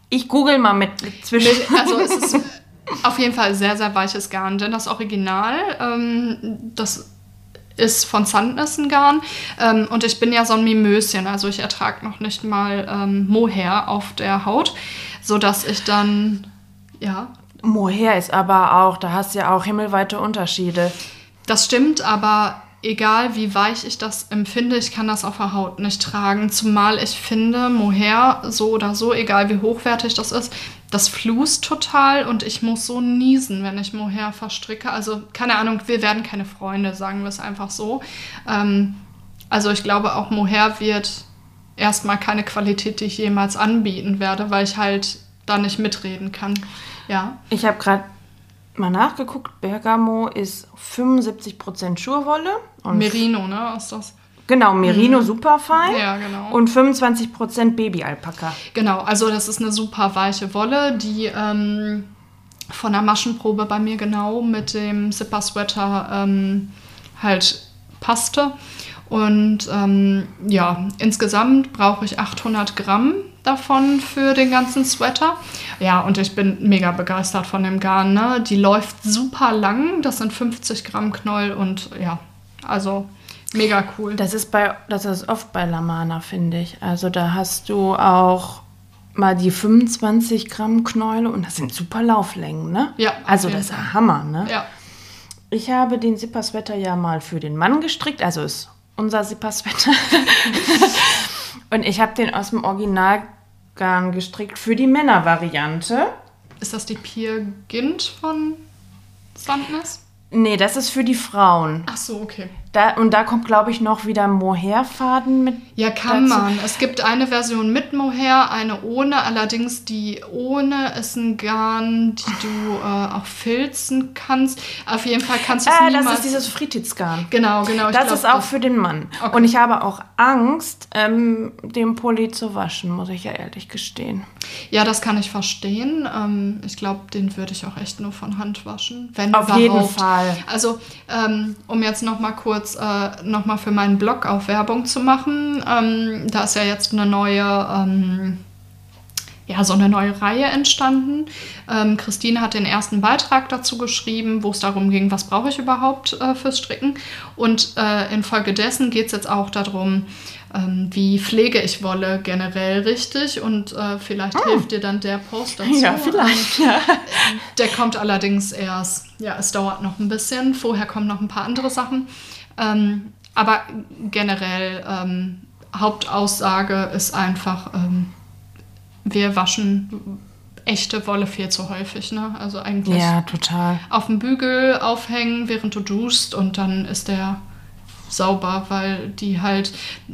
Speaker 1: Ich google mal mit zwischen.
Speaker 2: also es ist auf jeden Fall sehr, sehr weiches Garn, denn das Original, ähm, das ist von Sandnissen Garn ähm, und ich bin ja so ein Mimöschen, also ich ertrage noch nicht mal ähm, Mohair auf der Haut, sodass ich dann, ja,
Speaker 1: Mohair ist aber auch, da hast du ja auch himmelweite Unterschiede.
Speaker 2: Das stimmt, aber egal wie weich ich das empfinde, ich kann das auf der Haut nicht tragen. Zumal ich finde, Mohair so oder so, egal wie hochwertig das ist, das flust total und ich muss so niesen, wenn ich Mohair verstricke. Also keine Ahnung, wir werden keine Freunde, sagen wir es einfach so. Ähm, Also ich glaube, auch Mohair wird erstmal keine Qualität, die ich jemals anbieten werde, weil ich halt da nicht mitreden kann. Ja.
Speaker 1: Ich habe gerade mal nachgeguckt. Bergamo ist 75% Schurwolle.
Speaker 2: Und Merino, ne? Ist das?
Speaker 1: Genau, Merino mhm. Superfein.
Speaker 2: Ja, genau.
Speaker 1: Und 25% Babyalpaka.
Speaker 2: Genau, also das ist eine super weiche Wolle, die ähm, von der Maschenprobe bei mir genau mit dem Zipper-Sweater ähm, halt passte. Und ähm, ja, insgesamt brauche ich 800 Gramm davon für den ganzen Sweater. Ja, und ich bin mega begeistert von dem Garn. Ne? Die läuft super lang. Das sind 50 Gramm Knoll und ja, also mega cool.
Speaker 1: Das ist, bei, das ist oft bei Lamana, finde ich. Also da hast du auch mal die 25 Gramm Knäule und das sind super Lauflängen, ne?
Speaker 2: Ja.
Speaker 1: Also das ist ein Hammer, ne?
Speaker 2: Ja.
Speaker 1: Ich habe den Zipper-Sweater ja mal für den Mann gestrickt, also ist unser Zipper-Sweater. und ich habe den aus dem Originalgarn gestrickt für die Männervariante.
Speaker 2: Ist das die Pier Gint von Sandness?
Speaker 1: Nee, das ist für die Frauen.
Speaker 2: Ach so, okay.
Speaker 1: Da, und da kommt, glaube ich, noch wieder Mohairfaden mit.
Speaker 2: Ja, kann dazu. man. Es gibt eine Version mit Mohair, eine ohne. Allerdings die ohne ist ein Garn, die du äh, auch filzen kannst. Auf jeden Fall kannst du es
Speaker 1: äh,
Speaker 2: niemals...
Speaker 1: Das ist dieses Fritidsgarn.
Speaker 2: Genau, genau.
Speaker 1: das glaub, ist auch das... für den Mann. Okay. Und ich habe auch Angst, ähm, den Pulli zu waschen, muss ich ja ehrlich gestehen.
Speaker 2: Ja, das kann ich verstehen. Ähm, ich glaube, den würde ich auch echt nur von Hand waschen. Wenn
Speaker 1: Auf
Speaker 2: überhaupt.
Speaker 1: jeden Fall.
Speaker 2: Also, ähm, um jetzt noch mal kurz kurz äh, nochmal für meinen Blog auch Werbung zu machen. Ähm, da ist ja jetzt eine neue, ähm, ja, so eine neue Reihe entstanden. Ähm, Christine hat den ersten Beitrag dazu geschrieben, wo es darum ging, was brauche ich überhaupt äh, fürs Stricken. Und äh, infolgedessen geht es jetzt auch darum, ähm, wie pflege ich Wolle generell richtig und äh, vielleicht oh. hilft dir dann der Post dazu.
Speaker 1: Ja, vielleicht. Ja.
Speaker 2: Der kommt allerdings erst, ja, es dauert noch ein bisschen. Vorher kommen noch ein paar andere Sachen. Ähm, aber generell ähm, Hauptaussage ist einfach, ähm, wir waschen echte Wolle viel zu häufig. Ne? Also eigentlich
Speaker 1: ja, total.
Speaker 2: auf dem Bügel aufhängen, während du duschst und dann ist der sauber, weil die halt,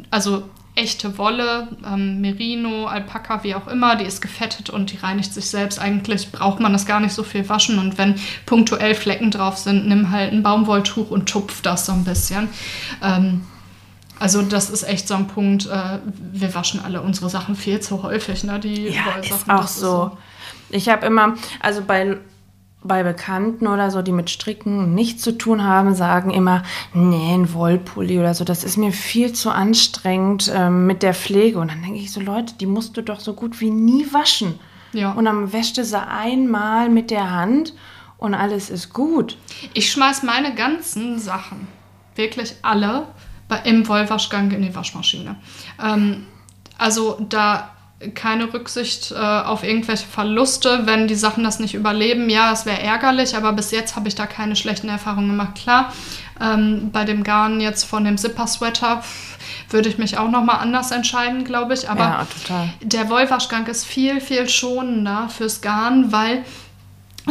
Speaker 2: also echte Wolle, ähm, Merino, Alpaka, wie auch immer, die ist gefettet und die reinigt sich selbst. Eigentlich braucht man das gar nicht so viel waschen und wenn punktuell Flecken drauf sind, nimm halt ein Baumwolltuch und tupf das so ein bisschen. Ähm, also das ist echt so ein Punkt, äh, wir waschen alle unsere Sachen viel zu häufig, ne? Die
Speaker 1: ja, Wollsachen, ist auch so. so. Ich habe immer, also bei bei Bekannten oder so, die mit Stricken nichts zu tun haben, sagen immer, nee, ein Wollpulli oder so, das ist mir viel zu anstrengend ähm, mit der Pflege. Und dann denke ich so, Leute, die musst du doch so gut wie nie waschen.
Speaker 2: Ja.
Speaker 1: Und dann wäscht du sie einmal mit der Hand und alles ist gut.
Speaker 2: Ich schmeiß meine ganzen Sachen, wirklich alle, bei, im Wollwaschgang in die Waschmaschine. Ähm, also da keine Rücksicht äh, auf irgendwelche Verluste, wenn die Sachen das nicht überleben. Ja, es wäre ärgerlich, aber bis jetzt habe ich da keine schlechten Erfahrungen gemacht. Klar, ähm, bei dem Garn jetzt von dem Zipper-Sweater würde ich mich auch nochmal anders entscheiden, glaube ich. Aber
Speaker 1: ja, total.
Speaker 2: der Wollwaschgang ist viel, viel schonender fürs Garn, weil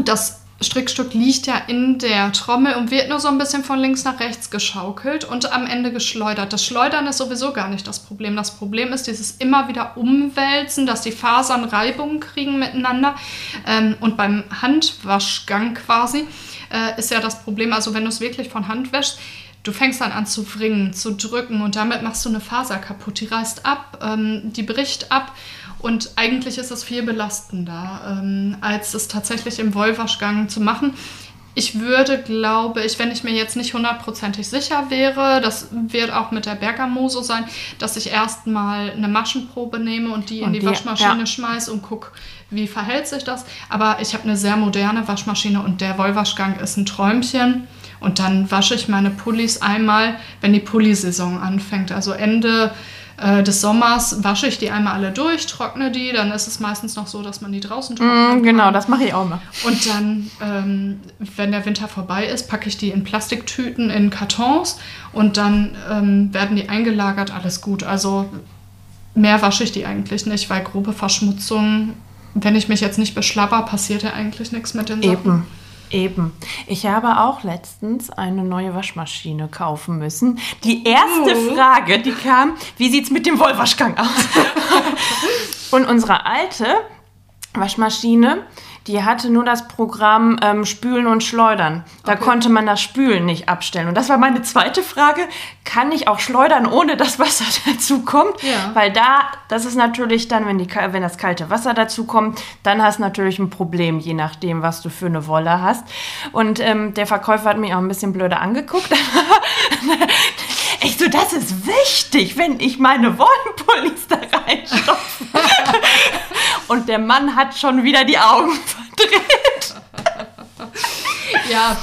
Speaker 2: das Strickstück liegt ja in der Trommel und wird nur so ein bisschen von links nach rechts geschaukelt und am Ende geschleudert. Das Schleudern ist sowieso gar nicht das Problem. Das Problem ist dieses immer wieder Umwälzen, dass die Fasern Reibungen kriegen miteinander. Ähm, und beim Handwaschgang quasi äh, ist ja das Problem, also wenn du es wirklich von Hand wäschst, Du fängst dann an zu wringen, zu drücken und damit machst du eine Faser kaputt. Die reißt ab, ähm, die bricht ab und eigentlich ist es viel belastender, ähm, als es tatsächlich im Wollwaschgang zu machen. Ich würde, glaube ich, wenn ich mir jetzt nicht hundertprozentig sicher wäre, das wird auch mit der Bergamo so sein, dass ich erstmal eine Maschenprobe nehme und die und in die, die Waschmaschine ja. schmeiße und gucke, wie verhält sich das. Aber ich habe eine sehr moderne Waschmaschine und der Wollwaschgang ist ein Träumchen. Und dann wasche ich meine Pullis einmal, wenn die Pullisaison anfängt. Also Ende äh, des Sommers wasche ich die einmal alle durch, trockne die, dann ist es meistens noch so, dass man die draußen trocknet.
Speaker 1: Mm, genau, das mache ich auch mal.
Speaker 2: Und dann, ähm, wenn der Winter vorbei ist, packe ich die in Plastiktüten, in Kartons und dann ähm, werden die eingelagert, alles gut. Also mehr wasche ich die eigentlich nicht, weil grobe Verschmutzung, wenn ich mich jetzt nicht beschlapper, passiert ja eigentlich nichts mit den Sachen.
Speaker 1: Eben. Eben. Ich habe auch letztens eine neue Waschmaschine kaufen müssen. Die erste
Speaker 2: Uh.
Speaker 1: Frage, die kam, wie sieht es mit dem Wollwaschgang aus? Und unsere alte Waschmaschine, die hatte nur das Programm ähm, Spülen und Schleudern. Da
Speaker 2: Okay.
Speaker 1: konnte man das Spülen nicht abstellen. Und das war meine zweite Frage. Kann ich auch schleudern, ohne dass Wasser dazu kommt?
Speaker 2: Ja.
Speaker 1: Weil da, das ist natürlich dann, wenn, die, wenn das kalte Wasser dazu kommt, dann hast du natürlich ein Problem, je nachdem, was du für eine Wolle hast. Und ähm, der Verkäufer hat mich auch ein bisschen blöder angeguckt. Ich so, das ist wichtig, wenn ich meine Wollenpullis da reinstopfe. Und der Mann hat schon wieder die Augen verdreht.
Speaker 2: Ja,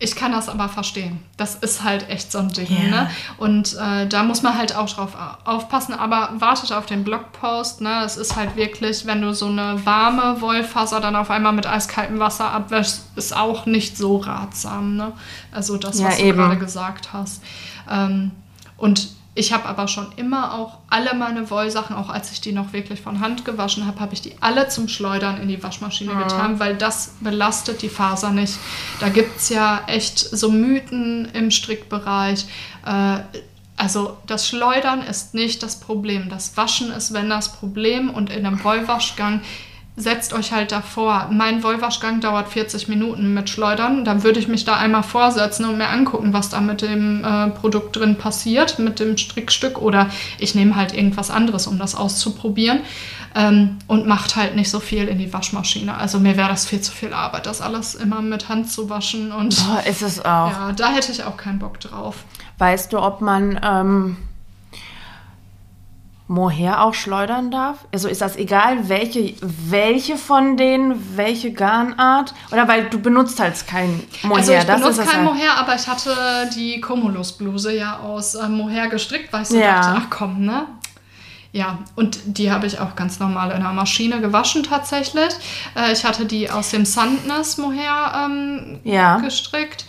Speaker 2: ich kann das aber verstehen. Das ist halt echt so ein Ding.
Speaker 1: Ja.
Speaker 2: Ne? Und äh, da muss man halt auch drauf au- aufpassen. Aber wartet auf den Blogpost. Ne? Es ist halt wirklich, wenn du so eine warme Wollfaser dann auf einmal mit eiskaltem Wasser abwäschst, ist auch nicht so ratsam. Ne? Also das,
Speaker 1: Ja,
Speaker 2: was
Speaker 1: eben.
Speaker 2: du gerade gesagt hast. Ähm, und ich habe aber schon immer auch alle meine Wollsachen, auch als ich die noch wirklich von Hand gewaschen habe, habe ich die alle zum Schleudern in die Waschmaschine getan, weil das belastet die Faser nicht. Da gibt es ja echt so Mythen im Strickbereich. Äh, also das Schleudern ist nicht das Problem. Das Waschen ist, wenn das Problem und in einem Wollwaschgang setzt euch halt davor. Mein Wollwaschgang dauert 40 Minuten mit Schleudern. Dann würde ich mich da einmal vorsetzen und mir angucken, was da mit dem äh, Produkt drin passiert, mit dem Strickstück. Oder ich nehme halt irgendwas anderes, um das auszuprobieren. Ähm, und macht halt nicht so viel in die Waschmaschine. Also mir wäre das viel zu viel Arbeit, das alles immer mit Hand zu waschen. Und
Speaker 1: Boah, ist es auch.
Speaker 2: ja, da hätte ich auch keinen Bock drauf.
Speaker 1: Weißt du, ob man ähm, Mohair auch schleudern darf? Also ist das egal, welche, welche von denen, welche Garnart? Oder weil du benutzt halt kein Mohair.
Speaker 2: Also ich
Speaker 1: das
Speaker 2: benutze kein
Speaker 1: halt.
Speaker 2: Mohair, aber ich hatte die Cumulus-Bluse ja aus äh, Mohair gestrickt, weil ich so
Speaker 1: Ja.
Speaker 2: dachte, ach komm, ne? Ja, und die habe ich auch ganz normal in der Maschine gewaschen tatsächlich. Äh, ich hatte die aus dem Sandness Mohair ähm,
Speaker 1: Ja.
Speaker 2: gestrickt.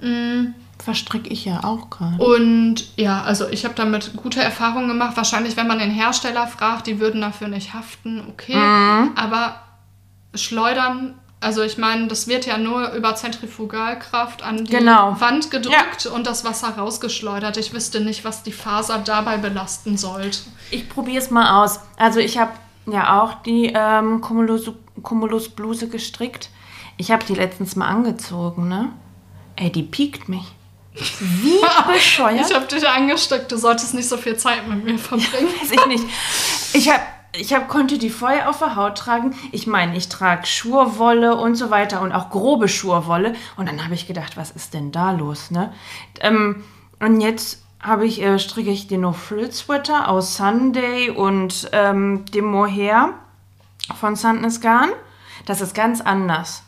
Speaker 2: Mm,
Speaker 1: Verstricke ich ja auch gerade.
Speaker 2: Und ja, also ich habe damit gute Erfahrungen gemacht. Wahrscheinlich, wenn man den Hersteller fragt, die würden dafür nicht haften, okay.
Speaker 1: Mhm.
Speaker 2: Aber schleudern, also ich meine, das wird ja nur über Zentrifugalkraft an die
Speaker 1: Genau.
Speaker 2: Wand gedrückt und das Wasser rausgeschleudert. Ich wüsste nicht, was die Faser dabei belasten sollte.
Speaker 1: Ich probiere es mal aus. Also ich habe ja auch die ähm, Cumulus, Cumulus Bluse gestrickt. Ich habe die letztens mal angezogen, ne? Ey, die piekt mich. Wie bescheuert.
Speaker 2: Ich habe dich angesteckt, du solltest nicht so viel Zeit mit mir verbringen.
Speaker 1: Weiß ich nicht. Ich hab, ich hab, konnte die voll auf der Haut tragen. Ich meine, ich trage Schurwolle und so weiter und auch grobe Schurwolle. Und dann habe ich gedacht, was ist denn da los, ne? Ähm, und jetzt habe ich, äh, stricke ich den No Frill Sweater aus Sunday und ähm, dem Mohair von Sandness Garn. Das ist ganz anders.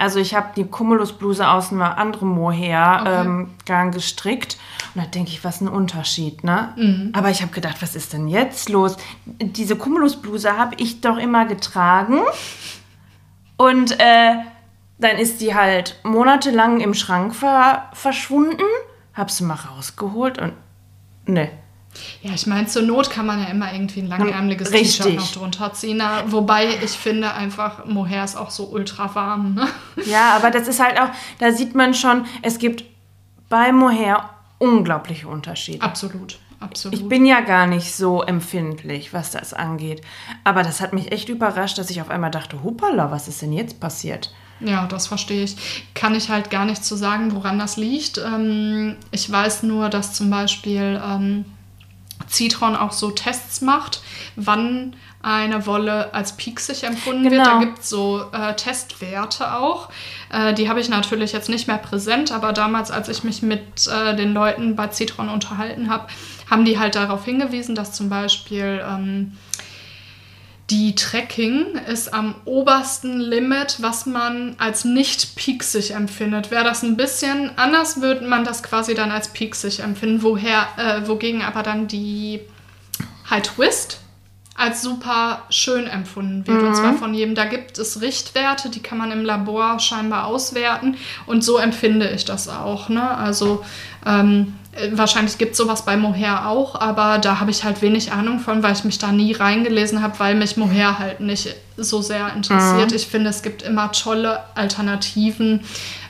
Speaker 1: Also ich habe die Cumulus-Bluse aus einem anderen Mohair
Speaker 2: Okay.
Speaker 1: ähm, gestrickt. Und da denke ich, was ein Unterschied, ne? Aber ich habe gedacht, was ist denn jetzt los? Diese Cumulus-Bluse habe ich doch immer getragen. Und äh, dann ist die halt monatelang im Schrank ver verschwunden. Hab sie mal rausgeholt und ne.
Speaker 2: Ja, ich meine, zur Not kann man ja immer irgendwie ein langärmeliges. T-Shirt noch drunter ziehen. Na, wobei ich finde einfach, Mohair ist auch so ultra warm. Ne?
Speaker 1: Ja, aber das ist halt auch, da sieht man schon, es gibt bei Mohair unglaubliche Unterschiede.
Speaker 2: Absolut, absolut.
Speaker 1: Ich bin ja gar nicht so empfindlich, was das angeht. Aber das hat mich echt überrascht, dass ich auf einmal dachte, hoppala, was ist denn jetzt passiert?
Speaker 2: Ja, das verstehe ich. Kann ich halt gar nicht zu sagen, woran das liegt. Ähm, ich weiß nur, dass zum Beispiel ähm, Citron auch so Tests macht, wann eine Wolle als pieksig empfunden wird.
Speaker 1: Genau.
Speaker 2: Da gibt es so äh, Testwerte auch. Äh, die habe ich natürlich jetzt nicht mehr präsent, aber damals, als ich mich mit äh, den Leuten bei Citron unterhalten habe, haben die halt darauf hingewiesen, dass zum Beispiel ähm, die Tracking ist am obersten Limit, was man als nicht pieksig empfindet. Wäre das ein bisschen anders, würde man das quasi dann als pieksig empfinden, woher, äh, wogegen aber dann die High Twist als super schön empfunden wird. Und zwar von jedem. Da gibt es Richtwerte, die kann man im Labor scheinbar auswerten. Und so empfinde ich das auch. Ne? Also ähm, wahrscheinlich gibt es sowas bei Mohair auch, aber da habe ich halt wenig Ahnung von, weil ich mich da nie reingelesen habe, weil mich Mohair halt nicht so sehr interessiert. Ich finde, es gibt immer tolle Alternativen.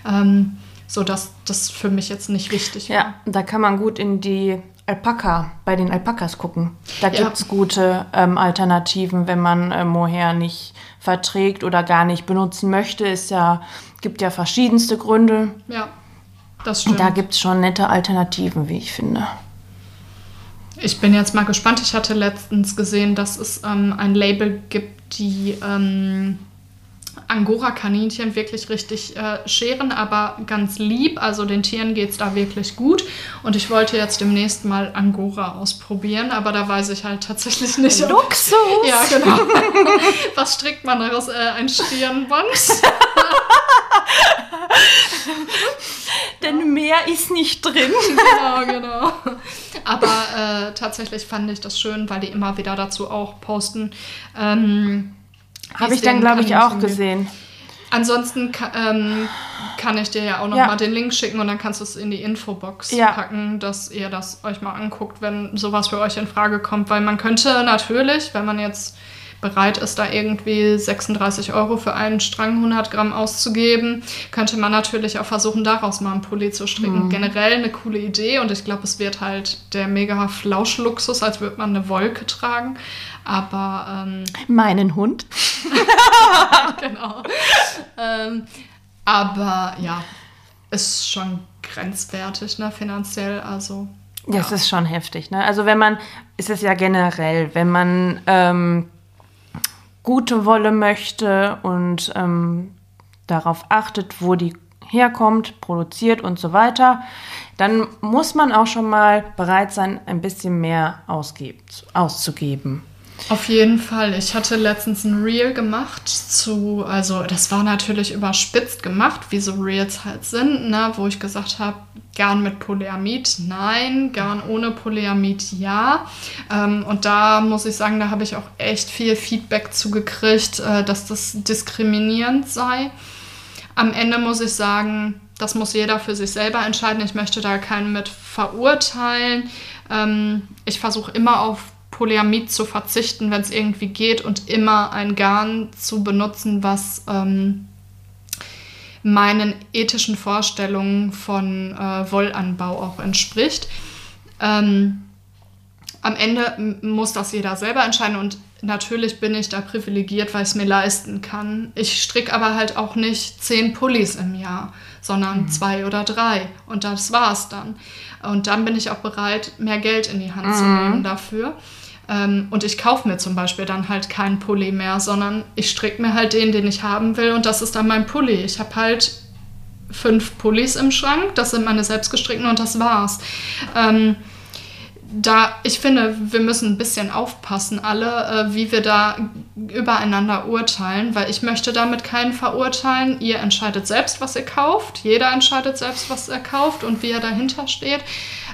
Speaker 2: Ähm, so dass das für mich jetzt nicht wichtig war.
Speaker 1: Ja, da kann man gut in die Alpaka, bei den Alpakas gucken. Da
Speaker 2: Ja.
Speaker 1: gibt es gute ähm, Alternativen, wenn man äh, Mohair nicht verträgt oder gar nicht benutzen möchte. Ist ja, gibt ja verschiedenste Gründe.
Speaker 2: Ja, das stimmt.
Speaker 1: Da gibt es schon nette Alternativen, wie ich finde.
Speaker 2: Ich bin jetzt mal gespannt. Ich hatte letztens gesehen, dass es ähm, ein Label gibt, die ähm, Angora-Kaninchen wirklich richtig äh, scheren, aber ganz lieb. Also den Tieren geht es da wirklich gut. Und ich wollte jetzt demnächst mal Angora ausprobieren, aber da weiß ich halt tatsächlich nicht. ob-
Speaker 1: Luxus!
Speaker 2: Ja, genau. Was strickt man daraus? Äh, ein Stirnband?
Speaker 1: Denn mehr ist nicht drin.
Speaker 2: genau, genau. Aber äh, tatsächlich fand ich das schön, weil die immer wieder dazu auch posten. Ähm,
Speaker 1: Habe ich dann,
Speaker 2: den
Speaker 1: glaube ich, auch gesehen.
Speaker 2: Ansonsten ähm, kann ich dir ja auch noch
Speaker 1: Ja.
Speaker 2: mal den Link schicken und dann kannst du es in die Infobox
Speaker 1: Ja.
Speaker 2: packen, dass ihr das euch mal anguckt, wenn sowas für euch in Frage kommt. Weil man könnte natürlich, wenn man jetzt bereit ist, da irgendwie 36 Euro für einen Strang 100 Gramm auszugeben, könnte man natürlich auch versuchen, daraus mal einen Pulli zu stricken. Generell eine coole Idee und ich glaube, es wird halt der mega Flauschluxus, als würde man eine Wolke tragen. Aber ähm,
Speaker 1: Meinen Hund.
Speaker 2: genau. ähm, aber ja, ist schon grenzwertig, ne, finanziell. Also,
Speaker 1: Ja, es ist schon heftig. Ne? Also wenn man, ist es ja generell, wenn man ähm, gute Wolle möchte und ähm, darauf achtet, wo die herkommt, produziert und so weiter, dann muss man auch schon mal bereit sein, ein bisschen mehr ausgeben, auszugeben.
Speaker 2: Auf jeden Fall. Ich hatte letztens ein Reel gemacht zu, also das war natürlich überspitzt gemacht, wie so Reels halt sind, ne, wo ich gesagt habe, Garn mit Polyamid, nein, Garn ohne Polyamid, ja. Ähm, und da muss ich sagen, da habe ich auch echt viel Feedback zugekriegt, äh, dass das diskriminierend sei. Am Ende muss ich sagen, das muss jeder für sich selber entscheiden. Ich möchte da keinen mit verurteilen. Ähm, ich versuche immer auf Polyamid zu verzichten, wenn es irgendwie geht und immer ein Garn zu benutzen, was ähm, meinen ethischen Vorstellungen von äh, Wollanbau auch entspricht. Ähm, am Ende muss das jeder selber entscheiden und natürlich bin ich da privilegiert, weil ich es mir leisten kann. Ich stricke aber halt auch nicht zehn Pullis im Jahr, sondern zwei oder drei und das war's dann. Und dann bin ich auch bereit, mehr Geld in die Hand zu nehmen dafür. Ähm, und ich kaufe mir zum Beispiel dann halt keinen Pulli mehr, sondern ich stricke mir halt den, den ich haben will und das ist dann mein Pulli. Ich habe halt fünf Pullis im Schrank, das sind meine selbstgestrickten und das war's. Ähm, da, ich finde, wir müssen ein bisschen aufpassen, alle, äh, wie wir da übereinander urteilen, weil ich möchte damit keinen verurteilen. Ihr entscheidet selbst, was ihr kauft. Jeder entscheidet selbst, was er kauft und wie er dahinter steht.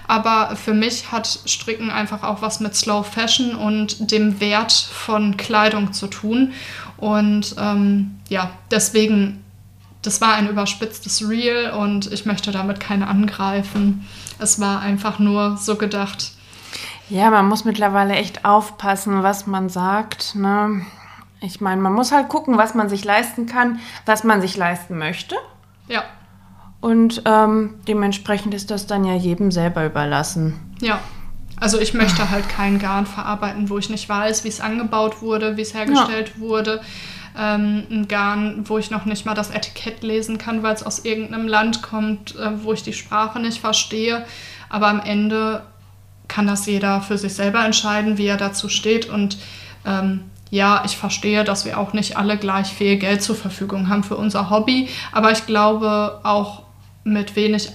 Speaker 2: Aber für mich hat Stricken einfach auch was mit Slow Fashion und dem Wert von Kleidung zu tun. Und ähm, ja, deswegen, das war ein überspitztes Reel und ich möchte damit keinen angreifen. Es war einfach nur so gedacht,
Speaker 1: Ja, man muss mittlerweile echt aufpassen, was man sagt. Ne? Ich meine, man muss halt gucken, was man sich leisten kann, was man sich leisten möchte.
Speaker 2: ja,
Speaker 1: Und ähm, dementsprechend ist das dann ja jedem selber überlassen.
Speaker 2: ja. Also ich möchte halt kein Garn verarbeiten, wo ich nicht weiß, wie es angebaut wurde, wie es hergestellt wurde. Ähm, ein Garn, wo ich noch nicht mal das Etikett lesen kann, weil es aus irgendeinem Land kommt, äh, wo ich die Sprache nicht verstehe. Aber am Ende kann das jeder für sich selber entscheiden, wie er dazu steht. Und ähm, ja, ich verstehe, dass wir auch nicht alle gleich viel Geld zur Verfügung haben für unser Hobby. Aber ich glaube, auch mit wenig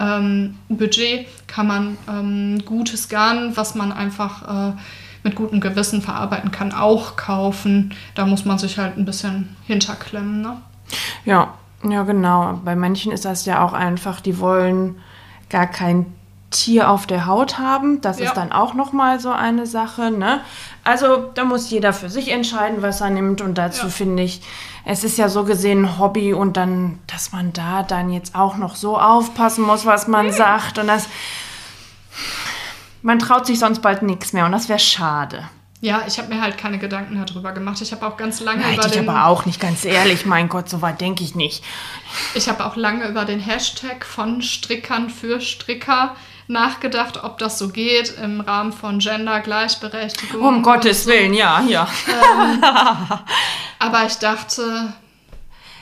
Speaker 2: ähm, Budget kann man ähm, gutes Garn, was man einfach äh, mit gutem Gewissen verarbeiten kann, auch kaufen. Da muss man sich halt ein bisschen hinterklemmen. Ne?
Speaker 1: Ja, ja, genau. Bei manchen ist das ja auch einfach, die wollen gar kein Tier auf der Haut haben. Das
Speaker 2: Ja.
Speaker 1: ist dann auch nochmal so eine Sache. Ne? Also da muss jeder für sich entscheiden, was er nimmt. Und dazu
Speaker 2: Ja.
Speaker 1: finde ich, es ist ja so gesehen ein Hobby und dann, dass man da dann jetzt auch noch so aufpassen muss, was man sagt. Und das, man traut sich sonst bald nichts mehr und das wäre schade.
Speaker 2: Ja, ich habe mir halt keine Gedanken darüber gemacht. Ich habe auch ganz lange über
Speaker 1: Hätte ich
Speaker 2: den,
Speaker 1: aber auch nicht, ganz ehrlich. Mein Gott, so weit denke ich nicht.
Speaker 2: ich habe auch lange über den Hashtag von Strickern für Stricker nachgedacht, ob das so geht im Rahmen von Gender Gleichberechtigung.
Speaker 1: Um Gottes
Speaker 2: so.
Speaker 1: Willen, ja, ja.
Speaker 2: Aber ich dachte,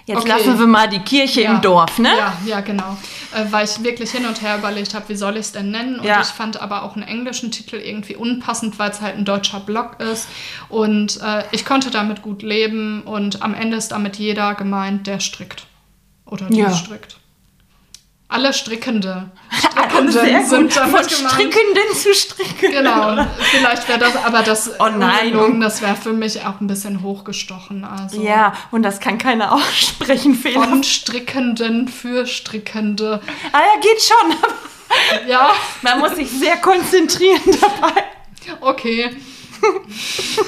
Speaker 1: Jetzt
Speaker 2: Okay.
Speaker 1: lassen wir mal die Kirche
Speaker 2: Ja.
Speaker 1: im Dorf, ne?
Speaker 2: Ja, ja, genau. Äh, weil ich wirklich hin und her überlegt habe, wie soll ich es denn nennen? Und
Speaker 1: Ja.
Speaker 2: ich fand aber auch einen englischen Titel irgendwie unpassend, weil es halt ein deutscher Blog ist. Und äh, ich konnte damit gut leben und am Ende ist damit jeder gemeint, der strickt. Oder die
Speaker 1: Ja.
Speaker 2: strickt. Alle Strickende.
Speaker 1: Sehr
Speaker 2: Strickenden
Speaker 1: gut.
Speaker 2: sind damit
Speaker 1: Von
Speaker 2: gemeint.
Speaker 1: Strickenden zu Stricken.
Speaker 2: Genau, vielleicht wäre das, aber das,
Speaker 1: Oh nein.
Speaker 2: ungelogen, das wäre für mich auch ein bisschen hochgestochen. Also
Speaker 1: Ja, und das kann keiner aussprechen, Fehler.
Speaker 2: von Strickenden für Strickende.
Speaker 1: Ah ja, geht schon.
Speaker 2: Ja,
Speaker 1: Man muss sich sehr konzentrieren dabei.
Speaker 2: Okay.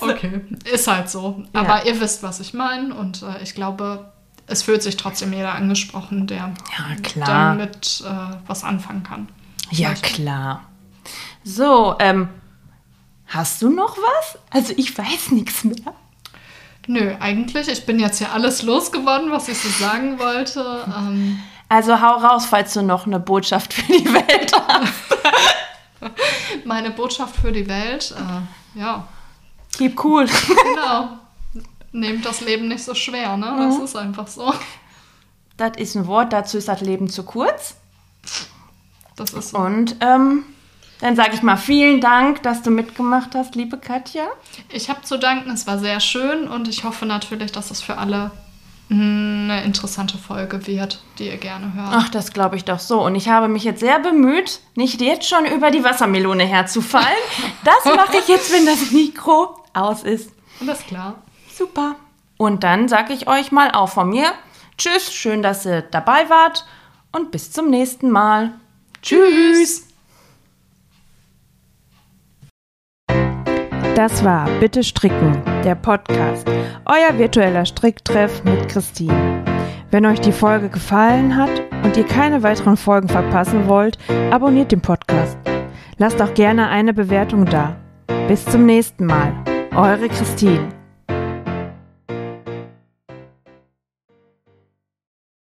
Speaker 2: okay, ist halt so. Aber ihr wisst, was ich meine und äh, ich glaube, es fühlt sich trotzdem jeder angesprochen, der
Speaker 1: Ja,
Speaker 2: damit äh, was anfangen kann.
Speaker 1: Ja,
Speaker 2: Vielleicht.
Speaker 1: klar. So, ähm, hast du noch was? Also ich weiß nichts mehr.
Speaker 2: Nö, eigentlich, ich bin jetzt hier alles losgeworden, was ich so sagen wollte. Ähm,
Speaker 1: Also hau raus, falls du noch eine Botschaft für die Welt hast.
Speaker 2: meine Botschaft für die Welt, äh, ja,
Speaker 1: Keep cool.
Speaker 2: genau. Nehmt das Leben nicht so schwer, ne? Das
Speaker 1: Mhm.
Speaker 2: ist einfach so.
Speaker 1: Das ist ein Wort, dazu ist das Leben zu kurz.
Speaker 2: Das ist so.
Speaker 1: Und ähm, dann sage ich mal vielen Dank, dass du mitgemacht hast, liebe Katja.
Speaker 2: Ich habe zu danken, es war sehr schön und ich hoffe natürlich, dass es für alle eine interessante Folge wird, die ihr gerne hört.
Speaker 1: Ach, das glaube ich doch so. Und ich habe mich jetzt sehr bemüht, nicht jetzt schon über die Wassermelone herzufallen. Das mache ich jetzt, wenn das Mikro aus ist.
Speaker 2: Alles klar.
Speaker 1: Super. Und dann sage ich euch mal auch von mir. Tschüss, schön, dass ihr dabei wart und bis zum nächsten Mal. Tschüss. Das war Bitte Stricken, der Podcast, euer virtueller Stricktreff mit Christine. Wenn euch die Folge gefallen hat und ihr keine weiteren Folgen verpassen wollt, abonniert den Podcast. Lasst auch gerne eine Bewertung da. Bis zum nächsten Mal. Eure Christine.